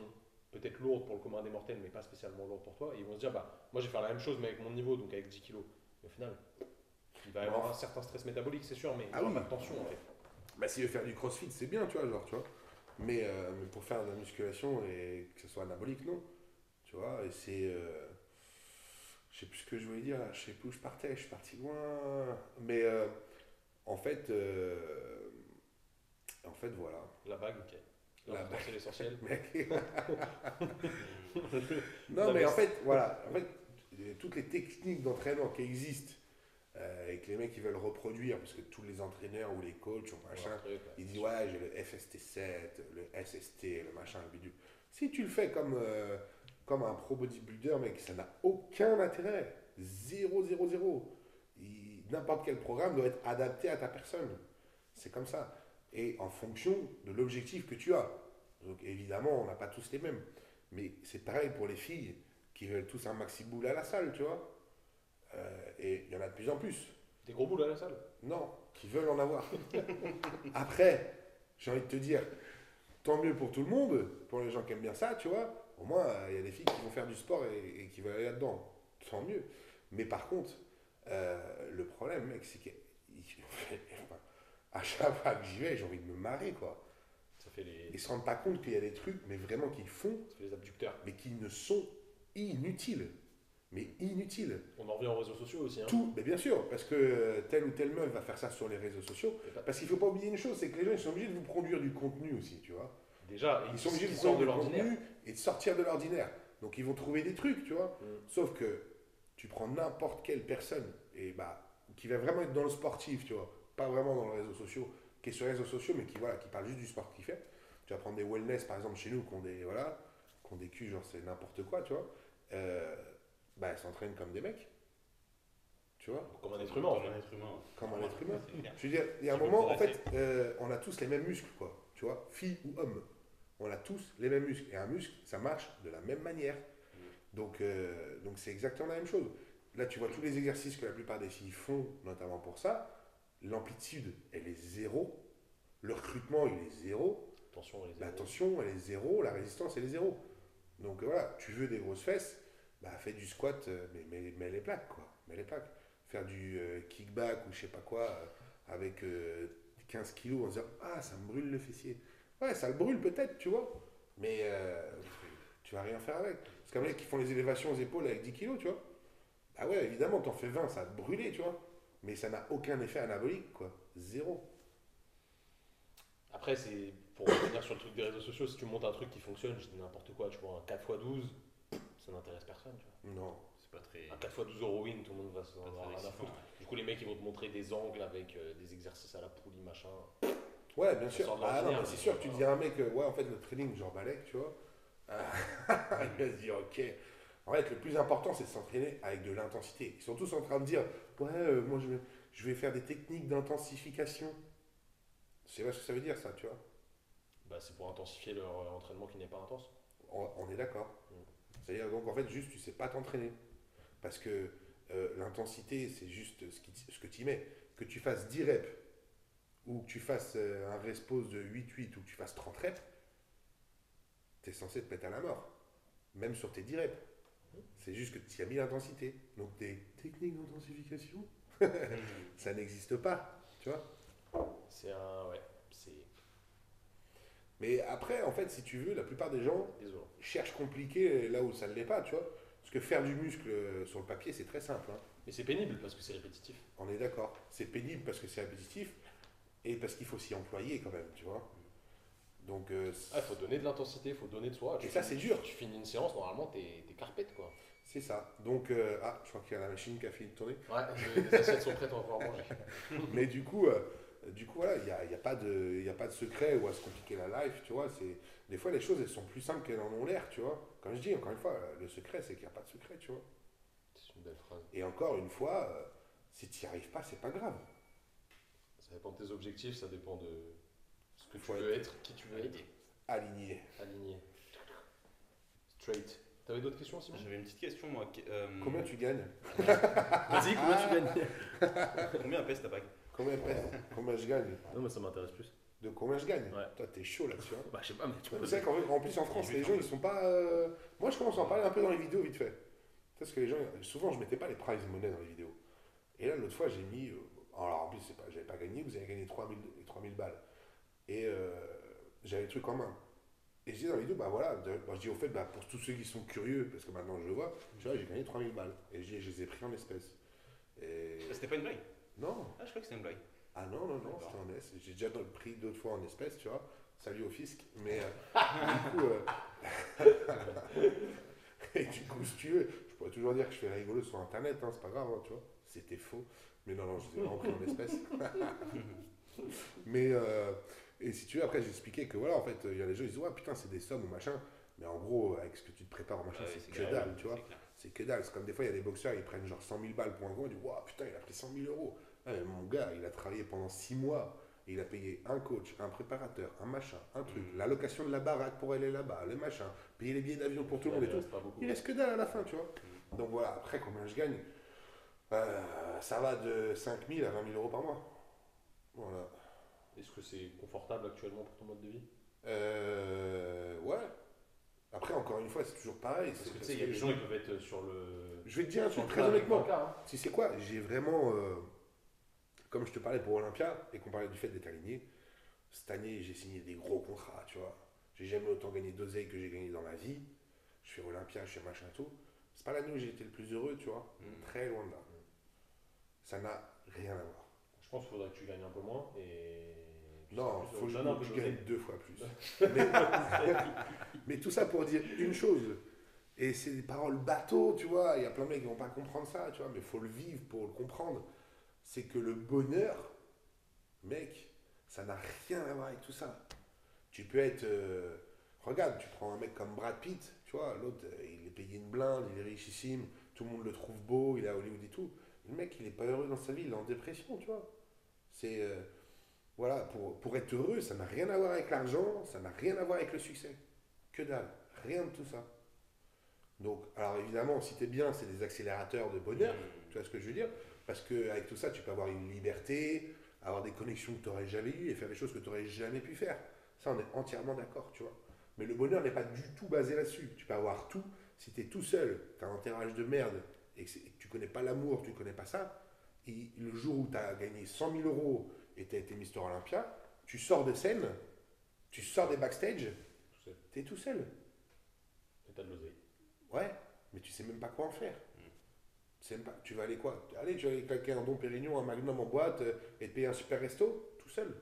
peut-être lourdes pour le commun des mortels, mais pas spécialement lourdes pour toi. Et ils vont se dire, bah, moi, je vais faire la même chose, mais avec mon niveau, donc avec 10 kg. Et au final, il va y avoir un certain stress métabolique, c'est sûr, mais Ah oui. tension, en fait. Bah, s'il veut faire du crossfit, c'est bien, tu vois, genre, tu vois. Mais, euh, mais pour faire de la musculation et que ce soit anabolique, non. Tu vois, et c'est. euh, je sais plus ce que je voulais dire, je sais plus où je partais, je suis parti loin. Mais euh, en fait. euh, en fait, voilà. La bague, ok. La L'important, c'est l'essentiel. <laughs> <laughs> Non, mais en fait, voilà. En fait, toutes les techniques d'entraînement qui existent euh, et que les mecs ils veulent reproduire, parce que tous les entraîneurs ou les coachs ou machin, truc, ouais. ils disent ouais, j'ai le FST7, le SST, le machin, le bidule. Si tu le fais comme, euh, comme un pro bodybuilder, mec, ça n'a aucun intérêt. Zéro, zéro, zéro. Il- N'importe quel programme doit être adapté à ta personne. C'est comme ça. Et en fonction de l'objectif que tu as. Donc évidemment, on n'a pas tous les mêmes. Mais c'est pareil pour les filles qui veulent tous un maxi boule à la salle, tu vois. Euh, et il y en a de plus en plus. Des gros boules à la salle. Non, qui veulent en avoir. <laughs> Après, j'ai envie de te dire, tant mieux pour tout le monde, pour les gens qui aiment bien ça, tu vois. Au moins, euh, il y a des filles qui vont faire du sport et, et qui veulent aller là-dedans. Tant mieux. Mais par contre, euh, le problème, mec, c'est que à chaque fois que j'y vais, j'ai envie de me marrer, quoi. Ça fait les, Ils se rendent pas compte qu'il y a des trucs, mais vraiment qu'ils font, ça fait les abducteurs. mais qui ne sont inutiles. Mais inutiles. On en revient aux réseaux sociaux aussi. Hein. Tout, mais bien sûr, parce que telle ou telle meuf va faire ça sur les réseaux sociaux. Parce qu'il faut pas oublier une chose, c'est que les gens ils sont obligés de vous produire du contenu aussi, tu vois. Déjà, Ils sont obligés de vous sortent de produire du l'ordinaire. contenu et de sortir de l'ordinaire. Donc ils vont trouver des trucs, tu vois. Mm. Sauf que tu prends n'importe quelle personne et bah qui va vraiment être dans le sportif, tu vois, pas vraiment dans les réseaux sociaux, qui est sur les réseaux sociaux mais qui voilà, qui parle juste du sport qu'il fait. Tu vas prendre des wellness par exemple chez nous qui ont des voilà, qui ont des culs genre c'est n'importe quoi, tu vois. Euh, bah elles s'entraînent comme des mecs. Tu vois Comme un être humain, Comme un être humain. Comme un être humain. C'est clair. Je veux dire, il y a un moment, en fait, euh, on a tous les mêmes muscles, quoi. Tu vois, fille ou homme. On a tous les mêmes muscles. Et un muscle, ça marche de la même manière. Donc, euh, donc c'est exactement la même chose. Là, tu vois tous les exercices que la plupart des filles font, notamment pour ça. L'amplitude, elle est zéro. Le recrutement, il est zéro. La tension, elle est zéro. La résistance, elle est zéro. Donc voilà, tu veux des grosses fesses, bah fais du squat, euh, mais mets, les plaques, quoi. Mets les plaques. Faire du euh, kickback ou je sais pas quoi euh, avec euh, 15 kilos en disant Ah, ça me brûle le fessier. Ouais, ça le brûle peut-être, tu vois. Mais tu vas rien faire avec. C'est comme les qui font les élévations aux épaules avec 10 kilos, tu vois. Ah ouais, évidemment, t'en fais 20, ça va te tu vois. Mais ça n'a aucun effet anabolique, quoi. Zéro. Après, c'est pour revenir sur le truc des réseaux sociaux, si tu montes un truc qui fonctionne, je dis n'importe quoi, tu vois, un 4x12, ça n'intéresse personne, tu vois. Non. C'est pas très. Un 4x12 euro win, tout le monde va pas avoir à excitant, foutre. Du coup, les mecs, ils vont te montrer des angles avec euh, des exercices à la poulie, machin. Ouais, bien sûr. Ah non, c'est sûr, tu dis à un mec, euh, ouais, en fait, le training, genre balèque, tu vois. Ah, <laughs> il va se dire, ok. En fait, le plus important, c'est de s'entraîner avec de l'intensité. Ils sont tous en train de dire, ouais, euh, moi, je vais, je vais faire des techniques d'intensification. Sais pas ce que ça veut dire, ça, tu vois. Bah, c'est pour intensifier leur euh, entraînement qui n'est pas intense. On, on est d'accord. Mm. C'est-à-dire, donc, en fait, juste, tu sais pas t'entraîner. Parce que euh, l'intensité, c'est juste ce, qui, ce que tu mets. Que tu fasses 10 reps, ou que tu fasses euh, un respose de 8-8, ou que tu fasses 30 reps, tu es censé te mettre à la mort. Même sur tes 10 reps. C'est juste que tu as mis l'intensité. Donc, des techniques d'intensification, <laughs> ça n'existe pas. Tu vois C'est un. Ouais. Mais après, en fait, si tu veux, la plupart des gens cherchent compliqué là où ça ne l'est pas, tu vois. Parce que faire du muscle euh, sur le papier, c'est très simple. hein. Mais c'est pénible parce que c'est répétitif. On est d'accord. C'est pénible parce que c'est répétitif et parce qu'il faut s'y employer quand même, tu vois. Donc, euh, Ah, il faut donner de l'intensité, il faut donner de soi. Et ça, c'est dur. Tu finis une séance, normalement, t'es t'es carpette, quoi. c'est ça. Donc, euh, ah, je crois qu'il y a la machine qui a fini de tourner. Ouais, les assiettes sont prêtes, on va pouvoir manger. <laughs> Mais du coup, euh, du coup voilà, il n'y a, y a, pas de- il y a pas de secret ou à se compliquer la life, tu vois. C'est, des fois, les choses, elles sont plus simples qu'elles en ont l'air, tu vois. Comme je dis, encore une fois, le secret, c'est qu'il n'y a pas de secret, tu vois. C'est une belle phrase. Et encore une fois, euh, si tu n'y arrives pas, c'est pas grave. Ça dépend de tes objectifs, ça dépend de ce que tu veux être, qui tu veux être. Aligné. Aligné. Straight. T'avais d'autres questions, Simon? J'avais une petite question, moi. Euh, Combien tu gagnes? <laughs> Vas-y, combien tu gagnes? <laughs> Combien pèse ta bague? Combien, combien je gagne Non, moi ça m'intéresse plus. De combien je gagne Ouais. Toi, t'es chaud là-dessus. Hein. Bah, je sais pas, mais tu peux. savez qu'en fait, en plus en France, les gens ils sont pas. euh, Moi je commence à en parler un peu dans les vidéos vite fait. Parce que les gens, souvent je mettais pas les prize money dans les vidéos. Et là l'autre fois j'ai mis. euh, Alors en plus, c'est pas, j'avais pas gagné, vous avez gagné 3000, 3000 balles. Et euh, j'avais le truc en main. Et je dis dans la vidéo, bah voilà, de- bah, je dis au fait, bah, pour tous ceux qui sont curieux, parce que maintenant je le vois, j'ai gagné 3000 balles. Et je, les ai pris en espèces. Et. C'était pas une blague? Non, Ah, je crois que c'était une blague. ah non, non, non, c'était en S. J'ai déjà pris d'autres fois en espèces, tu vois. Salut au fisc. Mais euh, <laughs> du coup, euh, <laughs> et du coup, si tu veux, je pourrais toujours dire que je fais rigolo sur Internet, hein, c'est pas grave, hein, tu vois. C'était faux. Mais non, non, je les ai vraiment pris en espèces. <laughs> mais, euh, et si tu veux, après, j'ai expliqué que voilà, en fait, il y a des gens, ils disent, ouais, putain, c'est des sommes ou machin. Mais en gros, avec ce que tu te prépares machin, ouais, c'est c'est que dalle, tu vois. c'est. C'est que dalle. C'est comme des fois, il y a des boxeurs, ils prennent genre 100 000 balles pour un gros, ils disent, waouh, putain, il a pris 100 000 euros. Ah, mais mon gars, il a travaillé pendant 6 mois. Et il a payé un coach, un préparateur, un machin, un truc, Mm. la location de la baraque pour aller là-bas, le machin, payer les billets d'avion pour tout le monde et tout. Il reste que dalle à la fin, tu vois. Donc voilà, après, combien je gagne? Euh, Ça va de 5 000 à 20 000 euros par mois. Voilà. Est-ce que c'est confortable actuellement pour ton mode de vie? Euh, ouais. Après, encore une fois, c'est toujours pareil. Parce c'est que tu sais, il y a des gens qui peuvent être sur le. Je vais te dire un truc très honnêtement. Hein. Tu sais quoi? J'ai vraiment. euh, comme je te parlais pour Olympia et qu'on parlait du fait d'être aligné, cette année j'ai signé des gros contrats, tu vois. J'ai jamais autant gagné d'oseille que j'ai gagné dans ma vie. Je fais Olympia, je fais machin et tout. C'est pas l'année où j'ai été le plus heureux, tu vois. Mm. Très loin de là. Ça n'a rien à voir. Je pense qu'il faudrait que tu gagnes un peu moins et. Non, Plus, faut que je, gagne deux fois plus. <laughs> mais, mais tout ça pour dire une chose. Et c'est des paroles bateau, tu vois. Il y a plein de mecs qui vont pas comprendre ça, tu vois. Mais il faut le vivre pour le comprendre. C'est que le bonheur, mec, ça n'a rien à voir avec tout ça. Tu peux être. euh, regarde, tu prends un mec comme Brad Pitt, tu vois. L'autre, euh, il est payé une blinde, il est richissime. Tout le monde le trouve beau, il est à Hollywood et tout. Le mec, il est pas heureux dans sa vie, il est en dépression, tu vois. C'est. euh, voilà, pour, pour être heureux, ça n'a rien à voir avec l'argent, ça n'a rien à voir avec le succès. Que dalle, rien de tout ça. Donc, alors évidemment, si tu es bien, c'est des accélérateurs de bonheur, tu vois ce que je veux dire Parce qu'avec tout ça, tu peux avoir une liberté, avoir des connexions que tu n'aurais jamais eues et faire des choses que tu n'aurais jamais pu faire. Ça, on est entièrement d'accord, tu vois. Mais le bonheur n'est pas du tout basé là-dessus. Tu peux avoir tout. Si tu es tout seul, tu as un enterrage de merde et que, tu connais pas l'amour, tu connais pas ça, et le jour où tu as gagné 100 000 euros et tu as été Mister Olympia, tu sors de scène, tu sors des backstage, tu es tout seul. Et t'as de l'oseille. Ouais, mais tu sais même pas quoi en faire. Tu, vas aller quoi? Allez, tu vas aller claquer un Don Pérignon, un Magnum en boîte euh, et te payer un super resto tout seul.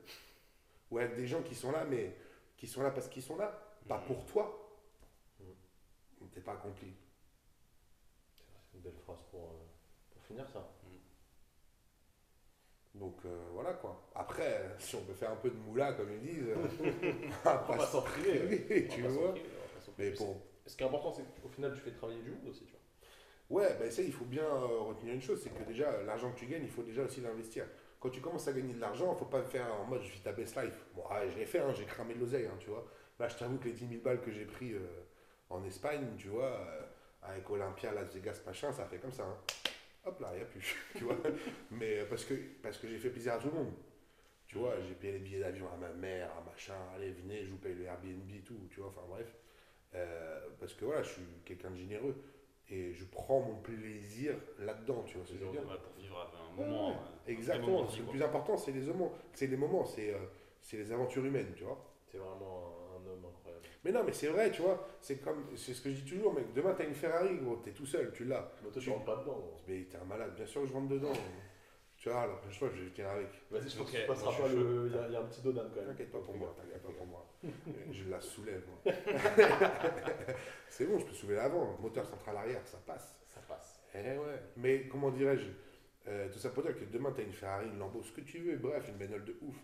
Ou avec des gens qui sont là, mais qui sont là parce qu'ils sont là, pas pour toi. Mm. T'es pas accompli. C'est une belle phrase pour, euh, pour finir ça. Donc euh, voilà quoi. Après, si on peut faire un peu de moula, comme ils disent, <laughs> <laughs> on va pas s'en priver. tu vois. Mais bon, Ce qui est important, c'est qu'au final, tu fais travailler du monde aussi, tu vois. Ouais, ben ça, il faut bien euh, retenir une chose, c'est que déjà, l'argent que tu gagnes, il faut déjà aussi l'investir. Quand tu commences à gagner de l'argent, il faut pas faire en mode je vis ta best life. Bon, ouais, je l'ai fait, hein, j'ai cramé de l'oseille, hein, tu vois. Là, je t'avoue que les 10 000 balles que j'ai pris euh, en Espagne, tu vois, euh, avec Olympia, Las Vegas, machin, ça fait comme ça. hein. Hop là, il n'y a plus, <laughs> tu vois. Mais parce que, parce que j'ai fait plaisir à tout le monde. Tu vois, j'ai payé les billets d'avion à ma mère, à machin, allez, venez, je vous paye le Airbnb tout, tu vois, enfin bref. Parce que voilà, je suis quelqu'un de généreux et je prends mon plaisir là-dedans, tu vois ce que je veux dire. Ouais, pour vivre un moment. ouais, euh, Exactement, le plus important, c'est les moments, c'est les moments, c'est euh, c'est les aventures humaines, tu vois. C'est vraiment un, Mais non, mais c'est vrai, tu vois. C'est comme, c'est ce que je dis toujours, mec. Demain, t'as une Ferrari, gros, t'es tout seul, tu l'as. Mais toi, tu rentres pas dedans. gros. Mais t'es un malade, bien sûr que je rentre dedans. Tu vois, la prochaine fois, je vais venir avec. Vas-y, je pense que tu passeras pas le. Il y, a- il y a un petit dodan quand même. T'inquiète pas pour moi, t'inquiète pas pour moi. <laughs> Je la soulève, moi. <laughs> c'est bon, je peux soulever l'avant. Moteur central arrière, ça passe. Ça passe. Eh ouais. Mais comment dirais-je euh, Tout ça pour dire que demain, tu as une Ferrari, une Lambo, ce que tu veux, bref, une bagnole de ouf.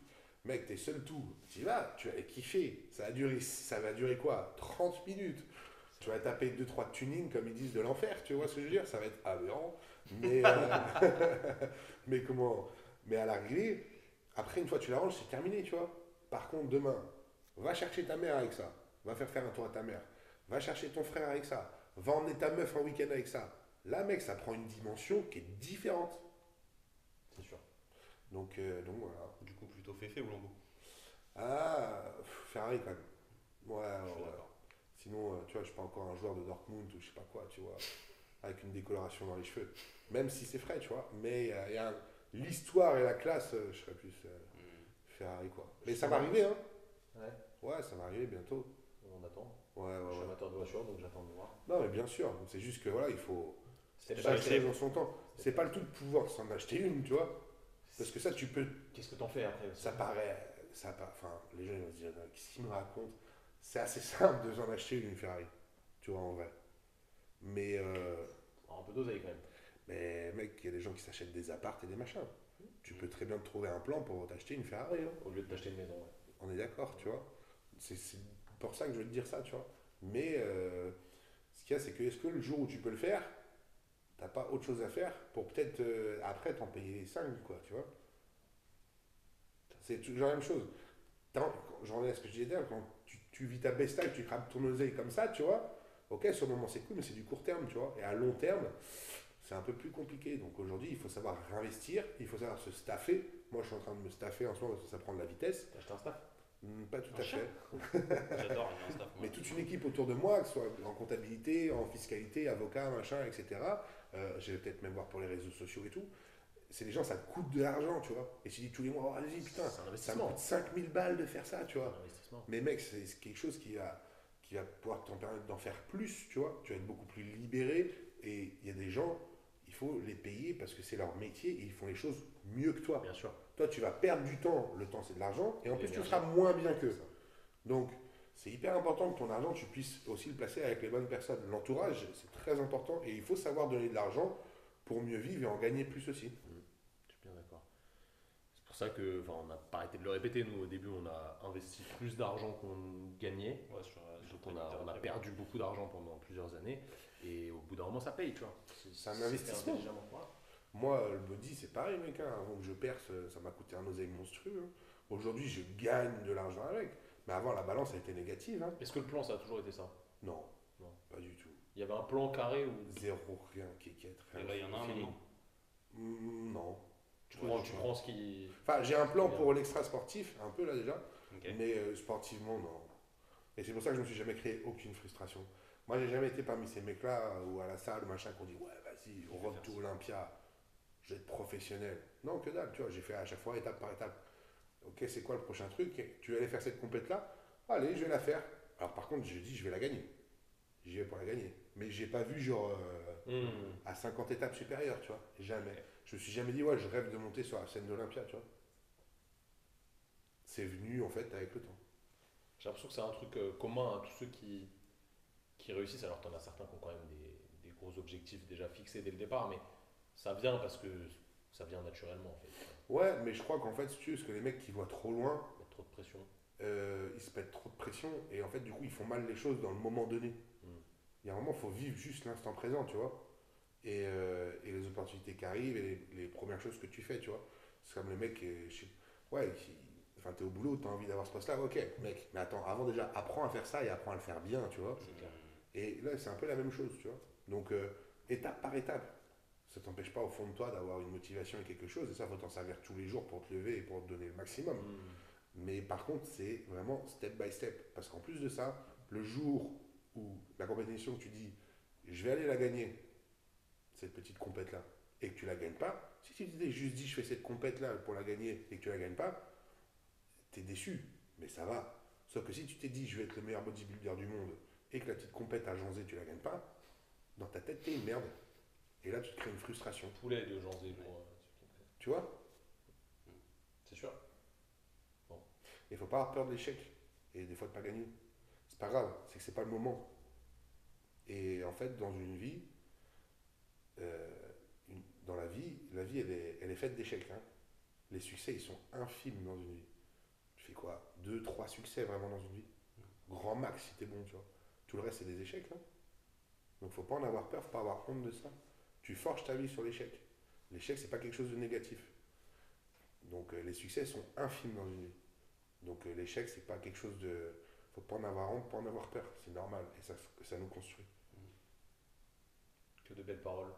Mec, t'es seul tout. Tu y vas, tu vas kiffer. Ça, a duré, ça va durer quoi? 30 minutes. Tu vas taper 2-3 tunings, comme ils disent, de l'enfer. Tu vois ce que je veux dire? Ça va être aberrant. Mais, <laughs> euh, <laughs> mais comment? Mais à l'arrivée, après, une fois que tu la ranges, c'est terminé, tu vois. Par contre, demain, va chercher ta mère avec ça. Va faire faire un tour à ta mère. Va chercher ton frère avec ça. Va emmener ta meuf en week-end avec ça. Là, mec, ça prend une dimension qui est différente. C'est sûr. Donc, euh, donc voilà. Du coup, plutôt Féfé ou Lambo Ah, Ferrari quand même. Ouais, ouais. Sinon, euh, tu vois, je suis pas encore un joueur de Dortmund ou je sais pas quoi, tu vois, avec une décoloration dans les cheveux. Même si c'est frais, tu vois. Mais euh, il y a l'histoire et la classe, euh, je serais plus euh, Hmm. Ferrari, quoi. Mais ça va arriver, hein. Ouais. Ouais, ça va arriver bientôt. On attend. Ouais, ouais, Je suis amateur de voiture, donc j'attends de voir. Non, mais bien sûr. C'est juste que voilà, il faut. Chaque pas en son temps. C'est pas le tout de pouvoir s'en acheter une, tu vois. Parce que ça, tu peux Qu'est-ce que t'en fais après Ça paraît. Ça enfin, les gens ils vont se dire, qu'est-ce qu'il me raconte C'est assez simple de s'en acheter une Ferrari, tu vois, en vrai. Mais, euh, Alors, Un peu d'oseille quand même. mais mec, il y a des gens qui s'achètent des apparts et des machins. Tu peux très bien te trouver un plan pour t'acheter une Ferrari. hein. Au lieu de t'acheter une maison. ouais. On est d'accord, tu vois. C'est pour ça que je veux te dire ça, tu vois. Mais euh, ce qu'il y a, c'est que est-ce que le jour où tu peux le faire, t'as pas autre chose à faire pour peut-être euh, après t'en payer les 5, quoi, tu vois? C'est toujours la même chose. J'en reviens à ce que je disais d'ailleurs, quand tu, vis ta besta et tu crabes ton oseille comme ça, tu vois, ok, sur le moment c'est cool, mais c'est du court terme, tu vois. Et à long terme, c'est un peu plus compliqué. Donc aujourd'hui, il faut savoir réinvestir, il faut savoir se staffer. Moi, je suis en train de me staffer en ce moment parce que ça prend de la vitesse. T'as acheté un staff? Hmm, Pas tout Un à fait. <laughs> J'adore, un staff. moi. Mais toute une équipe autour de moi, que ce soit en comptabilité, en fiscalité, avocat, machin, etc. Euh, je vais peut-être même voir pour les réseaux sociaux et tout. C'est des gens, ça te coûte de l'argent, tu vois. Et tu dis tous les mois, oh, allez-y, putain, C'est un ça me coûte 5000 balles de faire ça, tu vois. Mais mec, c'est quelque chose qui va, qui va pouvoir t'en permettre d'en faire plus, tu vois. Tu vas être beaucoup plus libéré. Et il y a des gens, il faut les payer parce que c'est leur métier et ils font les choses mieux que toi. Bien sûr. Toi, tu vas perdre du temps, le temps c'est de l'argent, et en Et plus tu feras moins bien qu'eux. Donc, c'est hyper important que ton argent, tu puisses aussi le placer avec les bonnes personnes. L'entourage, c'est très important, et il faut savoir donner de l'argent pour mieux vivre et en gagner plus aussi. Je suis bien d'accord. C'est pour ça que, enfin, on n'a pas arrêté de le répéter. Nous, au début, on a investi plus d'argent qu'on gagnait. Ouais, sur, sur Donc, on a, on a perdu beaucoup d'argent pendant plusieurs années. Et au bout d'un moment, ça paye, tu vois. C'est un investissement. Moi, le body, c'est pareil, mec. hein. Avant que je perce, ça m'a coûté un oseille monstrueux. hein. Aujourd'hui, je gagne de l'argent avec. Mais avant, la balance a été négative. hein. Est-ce que le plan, ça a toujours été ça? Non, Non. pas du tout. Il y avait un plan carré où Zéro, rien, Et rien. là, il y en a un maintenant. Mm, non. Tu, Ouais, prends, tu prends ce qui. Enfin, j'ai un plan pour l'extra sportif, un peu là déjà. Mais euh, sportivement, non. Et c'est pour ça que je me suis jamais créé aucune frustration. Moi, j'ai jamais été parmi ces mecs-là euh, ou à la salle, machin, qu'on dit ouais, vas-y, on vais road faire to ça. Olympia, je vais être professionnel. Non, que dalle, tu vois, j'ai fait à chaque fois étape par étape. Ok, c'est quoi le prochain truc? Tu veux aller faire cette compète-là? Allez, je vais la faire. Alors, par contre, je dis, je vais la gagner. J'y vais pour la gagner. Mais j'ai pas vu, genre, euh, Hmm. à 50 étapes supérieures, tu vois. Jamais. Je me suis jamais dit, ouais, je rêve de monter sur la scène d'Olympia, tu vois. C'est venu, en fait, avec le temps. J'ai l'impression que c'est un truc euh, commun à tous ceux qui, qui réussissent. Alors, t'en as certains qui ont quand même des, des gros objectifs déjà fixés dès le départ, mais ça vient parce que ça vient naturellement en fait. Ouais, mais je crois qu'en fait, si tu veux, parce que les mecs qui voient trop loin, Mettre trop de pression. euh, ils se mettent trop de pression et en fait, du coup, ils font mal les choses dans le moment donné. Mm. Il y a un moment, il faut vivre juste l'instant présent, tu vois. Et, euh, et les opportunités qui arrivent et les, les premières choses que tu fais, tu vois. C'est comme les mecs, euh, je sais- ouais, qui, enfin, t'es au boulot, t'as envie d'avoir ce poste-là, ok, mec, mais attends, avant déjà, apprends à faire ça et apprends à le faire bien, tu vois. Clair. Et là, c'est un peu la même chose, tu vois. Donc, euh, étape par étape. Ça t'empêche pas au fond de toi d'avoir une motivation et quelque chose, et ça, faut t'en servir tous les jours pour te lever et pour te donner le maximum. Hmm. Mais par contre, c'est vraiment step by step. Parce qu'en plus de ça, le jour où la compétition, tu dis, je vais aller la gagner, cette petite compète-là, et que tu la gagnes pas, si tu t'étais juste dit, je fais cette compète-là pour la gagner et que tu la gagnes pas, t'es déçu. Mais ça va. Sauf que si tu t'es dit, je vais être le meilleur bodybuilder du monde et que la petite compète à Janzé, tu la gagnes pas, dans ta tête, t'es une merde. Et là, tu te crées une frustration. Poulet de Janzé pour. euh, Tu vois? C'est sûr. Il faut pas avoir peur de l'échec et des fois de pas gagner. C'est pas grave, c'est que c'est pas le moment. Et en fait, dans une vie, euh, dans la vie, la vie elle est, elle est faite d'échecs. hein. Les succès ils sont infimes dans une vie. Tu fais quoi? Deux, trois succès vraiment dans une vie? Grand max si t'es bon, tu vois. Tout le reste c'est des échecs. Hein. Donc faut pas en avoir peur, faut pas avoir honte de ça. Tu forges ta vie sur l'échec. L'échec c'est pas quelque chose de négatif. Donc euh, les succès sont infimes dans une vie. Donc euh, l'échec, c'est pas quelque chose de. Faut pas en avoir honte, pas en avoir peur. C'est normal et ça, ça nous construit. Que de belles paroles.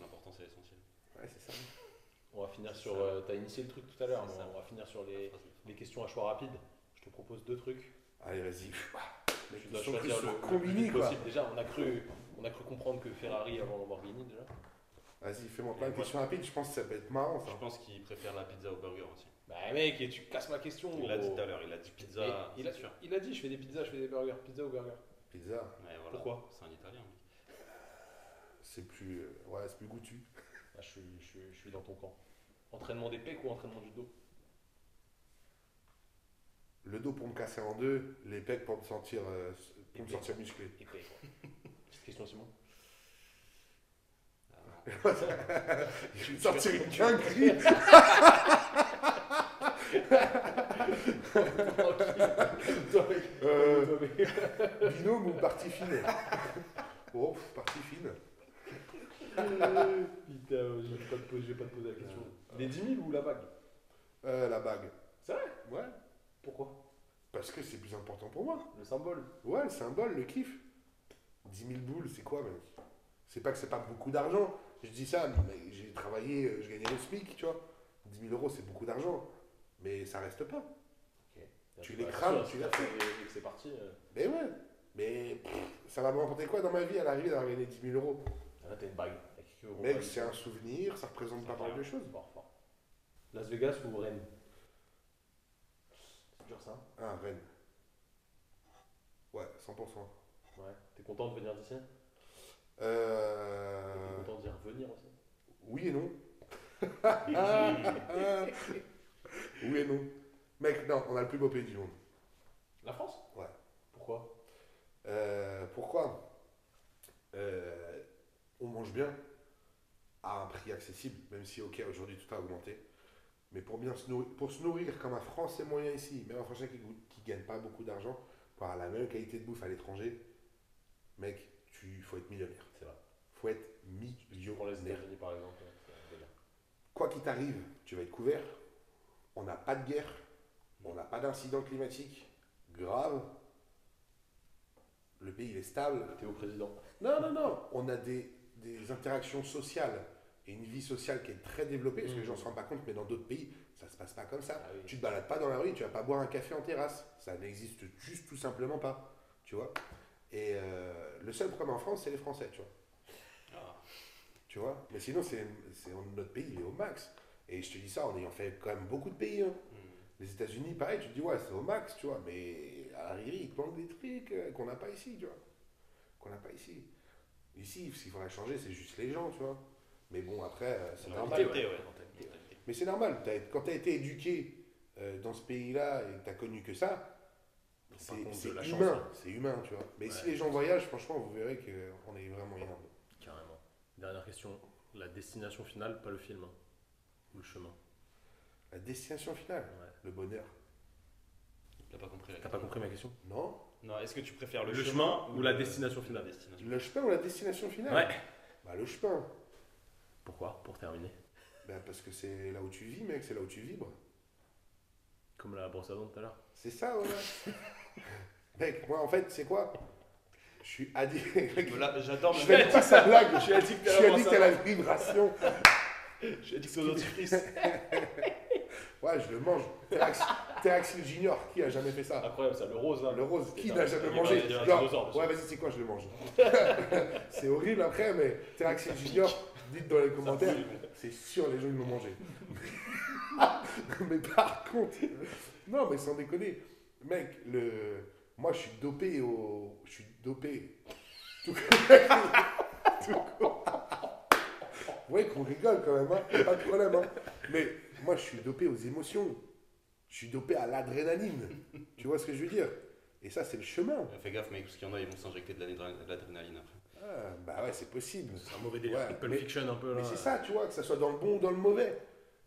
L'important, c'est l'essentiel. Ouais, c'est ça. <laughs> On va finir sur. euh, T'as initié le truc tout à l'heure, mais on va finir sur les, les questions à choix rapide. Je te propose deux trucs. Allez, vas-y. Les Tu dois choisir le, le plus possible. Déjà, on a cru, on a cru comprendre que Ferrari avant Lamborghini déjà. Vas-y, fais-moi plein de questions rapides. Je pense que ça peut être marrant, ça. Je pense qu'il préfère la pizza au burger aussi. Bah mec, et tu casses ma question. Il l'a dit tout à l'heure, il a dit pizza, il, a, sûr. il a dit, je fais des pizzas, je fais des burgers. Pizza ou burger? Pizza, Ouais, voilà. Pourquoi? C'est un italien. C'est plus. euh, ouais, c'est plus goûtu. <laughs> Ah, je, suis, je, suis, je suis dans ton camp. Entraînement des pecs ou entraînement du dos Le dos pour me casser en deux, les pecs pour me sentir, euh, pour me sentir musclé. Pecs. <laughs> Petite question, Simon. Ah, <laughs> Je vais sortir une dinguerie. Euh, binôme ou partie fine? Oh, partie fine. Putain, je vais pas te poser, pas la question. Les 10 000 ou la vague? Euh, la bague. C'est vrai? Ouais. Pourquoi? Parce que c'est plus important pour moi. Le symbole. Ouais, le symbole, le kiff. 10 000 boules, c'est quoi, mec? C'est pas que c'est pas beaucoup d'argent. Je dis ça, mais j'ai travaillé, euh, je gagnais le SMIC, tu vois. 10 000 euros, c'est beaucoup d'argent. Mais ça reste pas. Tu les Bah, crames, tu que c'est parti. euh, Mais ouais. Mais pff, ça va me rapporter quoi dans ma vie à l'arrivée d'avoir gagné 10 000 euros? Là, t'as une bague. Mec, c'est un souvenir, ça représente pas mal de choses. Fort, fort. Las Vegas ou Rennes C'est dur ça Ah, Rennes. Ouais, 100%. Ouais. T'es content de venir d'ici? Euh... T'es content d'y revenir aussi? Oui et non. <laughs> oui et non. Mec, non, on a le plus beau pays du monde. La France? Ouais. Pourquoi? Euh, pourquoi? Euh, On mange bien à un prix accessible, même si, ok, aujourd'hui tout a augmenté. Mais pour, bien se nourrir, pour se nourrir comme un Français moyen ici, même un Français qui ne gagne pas beaucoup d'argent, pour avoir la même qualité de bouffe à l'étranger, mec, il faut être millionnaire. C'est vrai. faut être Tu prends les millionnaire. États-Unis par exemple. Quoi qu'il t'arrive, tu vas être couvert. On n'a pas de guerre. On n'a pas d'incident climatique grave. Le pays il est stable. T'es au président. Non, non, non. On a des, des interactions sociales et une vie sociale qui est très développée, parce que les gens ne se rendent pas compte, mais dans d'autres pays, ça se passe pas comme ça. Ah oui. Tu te balades pas dans la rue, tu vas pas boire un café en terrasse. Ça n'existe juste tout simplement pas. Tu vois Et euh, le seul problème en France, c'est les Français, tu vois. Ah, Tu vois? Mais sinon, c'est, notre pays, il est au max. Et je te dis ça en ayant fait quand même beaucoup de pays. hein. hmm. Les États-Unis, pareil, tu te dis, ouais, c'est au max, tu vois. Mais à l'arrivée, il manque des trucs euh, qu'on n'a pas ici, tu vois. Qu'on n'a pas ici. Ici, ce qu'il faudrait changer, c'est juste les gens, tu vois. Mais bon, après, euh, c'est normal. mentalité, ouais. Mentalité. Mentalité. Mais c'est normal. Quand tu as été éduqué euh, dans ce pays-là et que tu as connu que ça, c'est, humain. chance, hein. C'est humain, tu vois. Mais Ouais. si les gens voyagent, franchement, vous verrez qu'on est vraiment énorme. Carrément. Dernière question. La destination finale, pas le film. hein. Ou le chemin. La destination finale, Ouais. le bonheur. T'as pas compris T'as pas compris ma question? Non Non, est-ce que tu préfères le, Le chemin, chemin ou la destination finale? La destination. Le chemin ou la destination finale? Ouais. Bah, le chemin. Pourquoi? Pour terminer. Bah, parce que c'est là où tu vis, mec, c'est là où tu vibres. Comme la brosse à dents tout à l'heure. C'est ça, voilà. <laughs> mec, moi, en fait, c'est quoi? Je suis addict. <laughs> J'adore Je fais pas sa blague. Je suis addict Je à suis la addict brosse à à la vibration. <laughs> Je suis addict aux dentifrices. Ouais, je le mange. Thérax- Théraxil Junior, qui a jamais fait ça? Incroyable ça, le rose là. Le rose, qui n'a jamais mangé? Genre. Ouais, vas-y, c'est quoi, je le mange? c'est horrible après, mais Théraxil Junior, dites dans les commentaires, c'est sûr, les gens ils l'ont mangé. <laughs> mais par contre, non, mais sans déconner, Mec, le... moi je suis dopé au. Je suis dopé. Tout Tout Vous voyez qu'on rigole quand même, hein pas de problème. Hein Mais moi je suis dopé aux émotions. Je suis dopé à l'adrénaline. Tu vois ce que je veux dire? Et ça, c'est le chemin. Fais gaffe, mec, parce qu'il y en a, ils vont s'injecter de l'adrénaline après. Ah, bah ouais, c'est possible. C'est un mauvais délire. Ouais, Pulp mais- Fiction un peu là. Mais c'est ça, tu vois, que ça soit dans le bon ou dans le mauvais.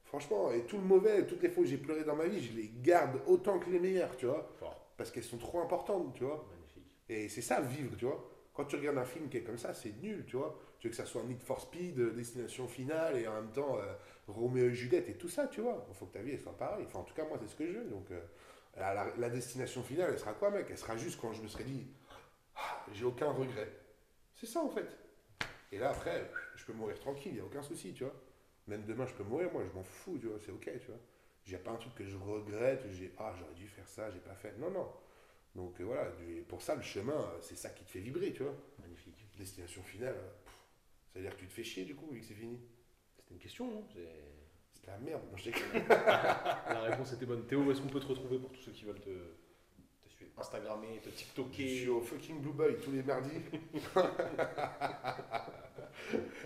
Franchement, et tout le mauvais, toutes les fois où j'ai pleuré dans ma vie, je les garde autant que les meilleures, tu vois. Fort. Parce qu'elles sont trop importantes, tu vois. Magnifique. Et c'est ça, vivre, tu vois. Quand tu regardes un film qui est comme ça, c'est nul, tu vois. Tu veux que ça soit Need for Speed, euh, Destination Finale, et en même temps euh, Roméo et Juliette et tout ça, tu vois. Il faut que ta vie elle soit pareille. Enfin, en tout cas, moi, c'est ce que je veux. Donc, euh, la destination finale, elle sera quoi, mec? Elle sera juste quand je me serais dit, Ah, j'ai aucun regret. C'est ça, en fait. Et là, après, je peux mourir tranquille, il n'y a aucun souci, tu vois. Même demain, je peux mourir, moi, je m'en fous, tu vois, c'est ok, tu vois. J'ai pas un truc que je regrette, j'ai ah, j'aurais dû faire ça, j'ai pas fait. Non, non. Donc euh, voilà, pour ça, le chemin, euh, c'est ça qui te fait vibrer, tu vois. Magnifique. Destination finale, euh, pff, ça veut dire que tu te fais chier, du coup, vu que c'est fini. C'était une question, non? De la merde. Non, je déconne. <laughs> La réponse était bonne. Théo, où est-ce qu'on peut te retrouver pour tous ceux qui veulent te, Instagrammer, te Je suis TikToker au fucking Blue Boy tous les mardis. <laughs>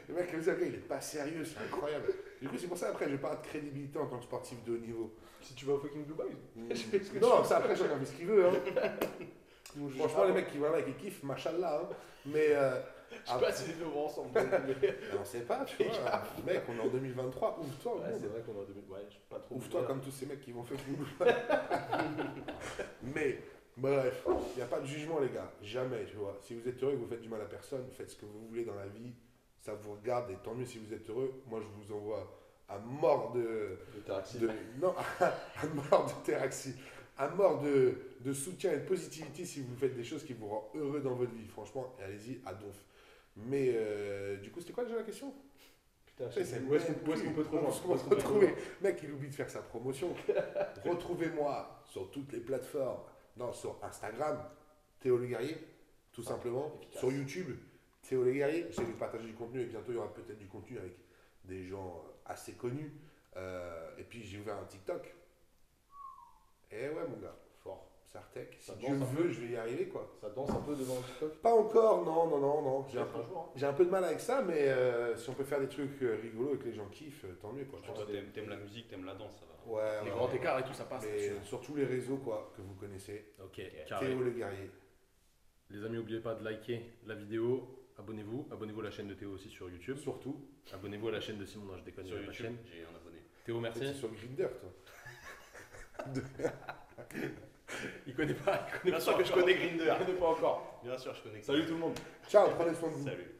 le mec, le gars, il est pas sérieux, c'est incroyable. Du coup, c'est pour ça, après, j'ai pas de crédibilité en tant que sportif de haut niveau. Si tu vas au fucking Blue Boys. <laughs> Je fais ce que Non, ça après, chacun fait ce qu'il veut. Hein. <laughs> Franchement, les mecs qui vont là, qui kiffent, machallah. Hein. Mais euh, Je sais pas si les deux vont ensemble. mais- on sait pas, tu vois. Mec, on est en 2023, ouvre-toi. Ouais, c'est vrai qu'on est en 2000. Ouais, pas trop. Ouvre-toi comme tous ces mecs qui vont faire Mais, bref, il n'y a pas de jugement, les gars. Jamais, tu vois. Si vous êtes heureux et que vous faites du mal à personne, faites ce que vous voulez dans la vie. Ça vous regarde et tant mieux si vous êtes heureux. Moi, je vous envoie à mort de. De non, <laughs> à mort de Teraxi. À mort de, de soutien et de positivité si vous faites des choses qui vous rendent heureux dans votre vie. Franchement, allez-y à donf. Mais euh, du coup, c'était quoi déjà la question? Putain, Tu sais, où est-ce qu'on peut Où est-ce peut retrouver Mec, il oublie de faire sa promotion. <laughs> Retrouvez-moi sur toutes les plateformes. Non, sur Instagram, Théo Le Guerrier, tout Ah, simplement. efficace. Sur YouTube, Théo Le Guerrier. J'essaie de partager du contenu et bientôt il y aura peut-être du contenu avec des gens assez connus. Euh, et puis j'ai ouvert un TikTok. Et ouais, mon gars. Sartec. Si Ça Dieu danse un veut, je vais y arriver, quoi. Ça danse un peu devant le TikTok? Pas encore, non, non, non, non. J'ai un, jour. hein. j'ai un peu de mal avec ça, mais euh, si on peut faire des trucs euh, rigolos et que les gens kiffent, euh, tant mieux, quoi. Que t'aimes t'aimes la musique, t'aimes la danse, ça va. Ouais, Les ouais, grands ouais. écarts et tout, ça passe. Mais sur tous les réseaux, quoi, que vous connaissez. Ok, carré. Théo Le Guerrier. Les amis, n'oubliez pas de liker la vidéo. Abonnez-vous. Abonnez-vous à la chaîne de Théo aussi sur YouTube. Surtout. Abonnez-vous à la chaîne de Simon. Non, je déconne. Sur YouTube, chaîne. j'ai un abonné. Théo, Merci. merci. sur Grinder, toi. <laughs> <laughs> Il connaît pas. Il connaît Bien pas sûr que je connais Grinder. Il connaît pas encore. Bien sûr, je connais. Salut tout le monde. Ciao, prenez soin de vous. Salut.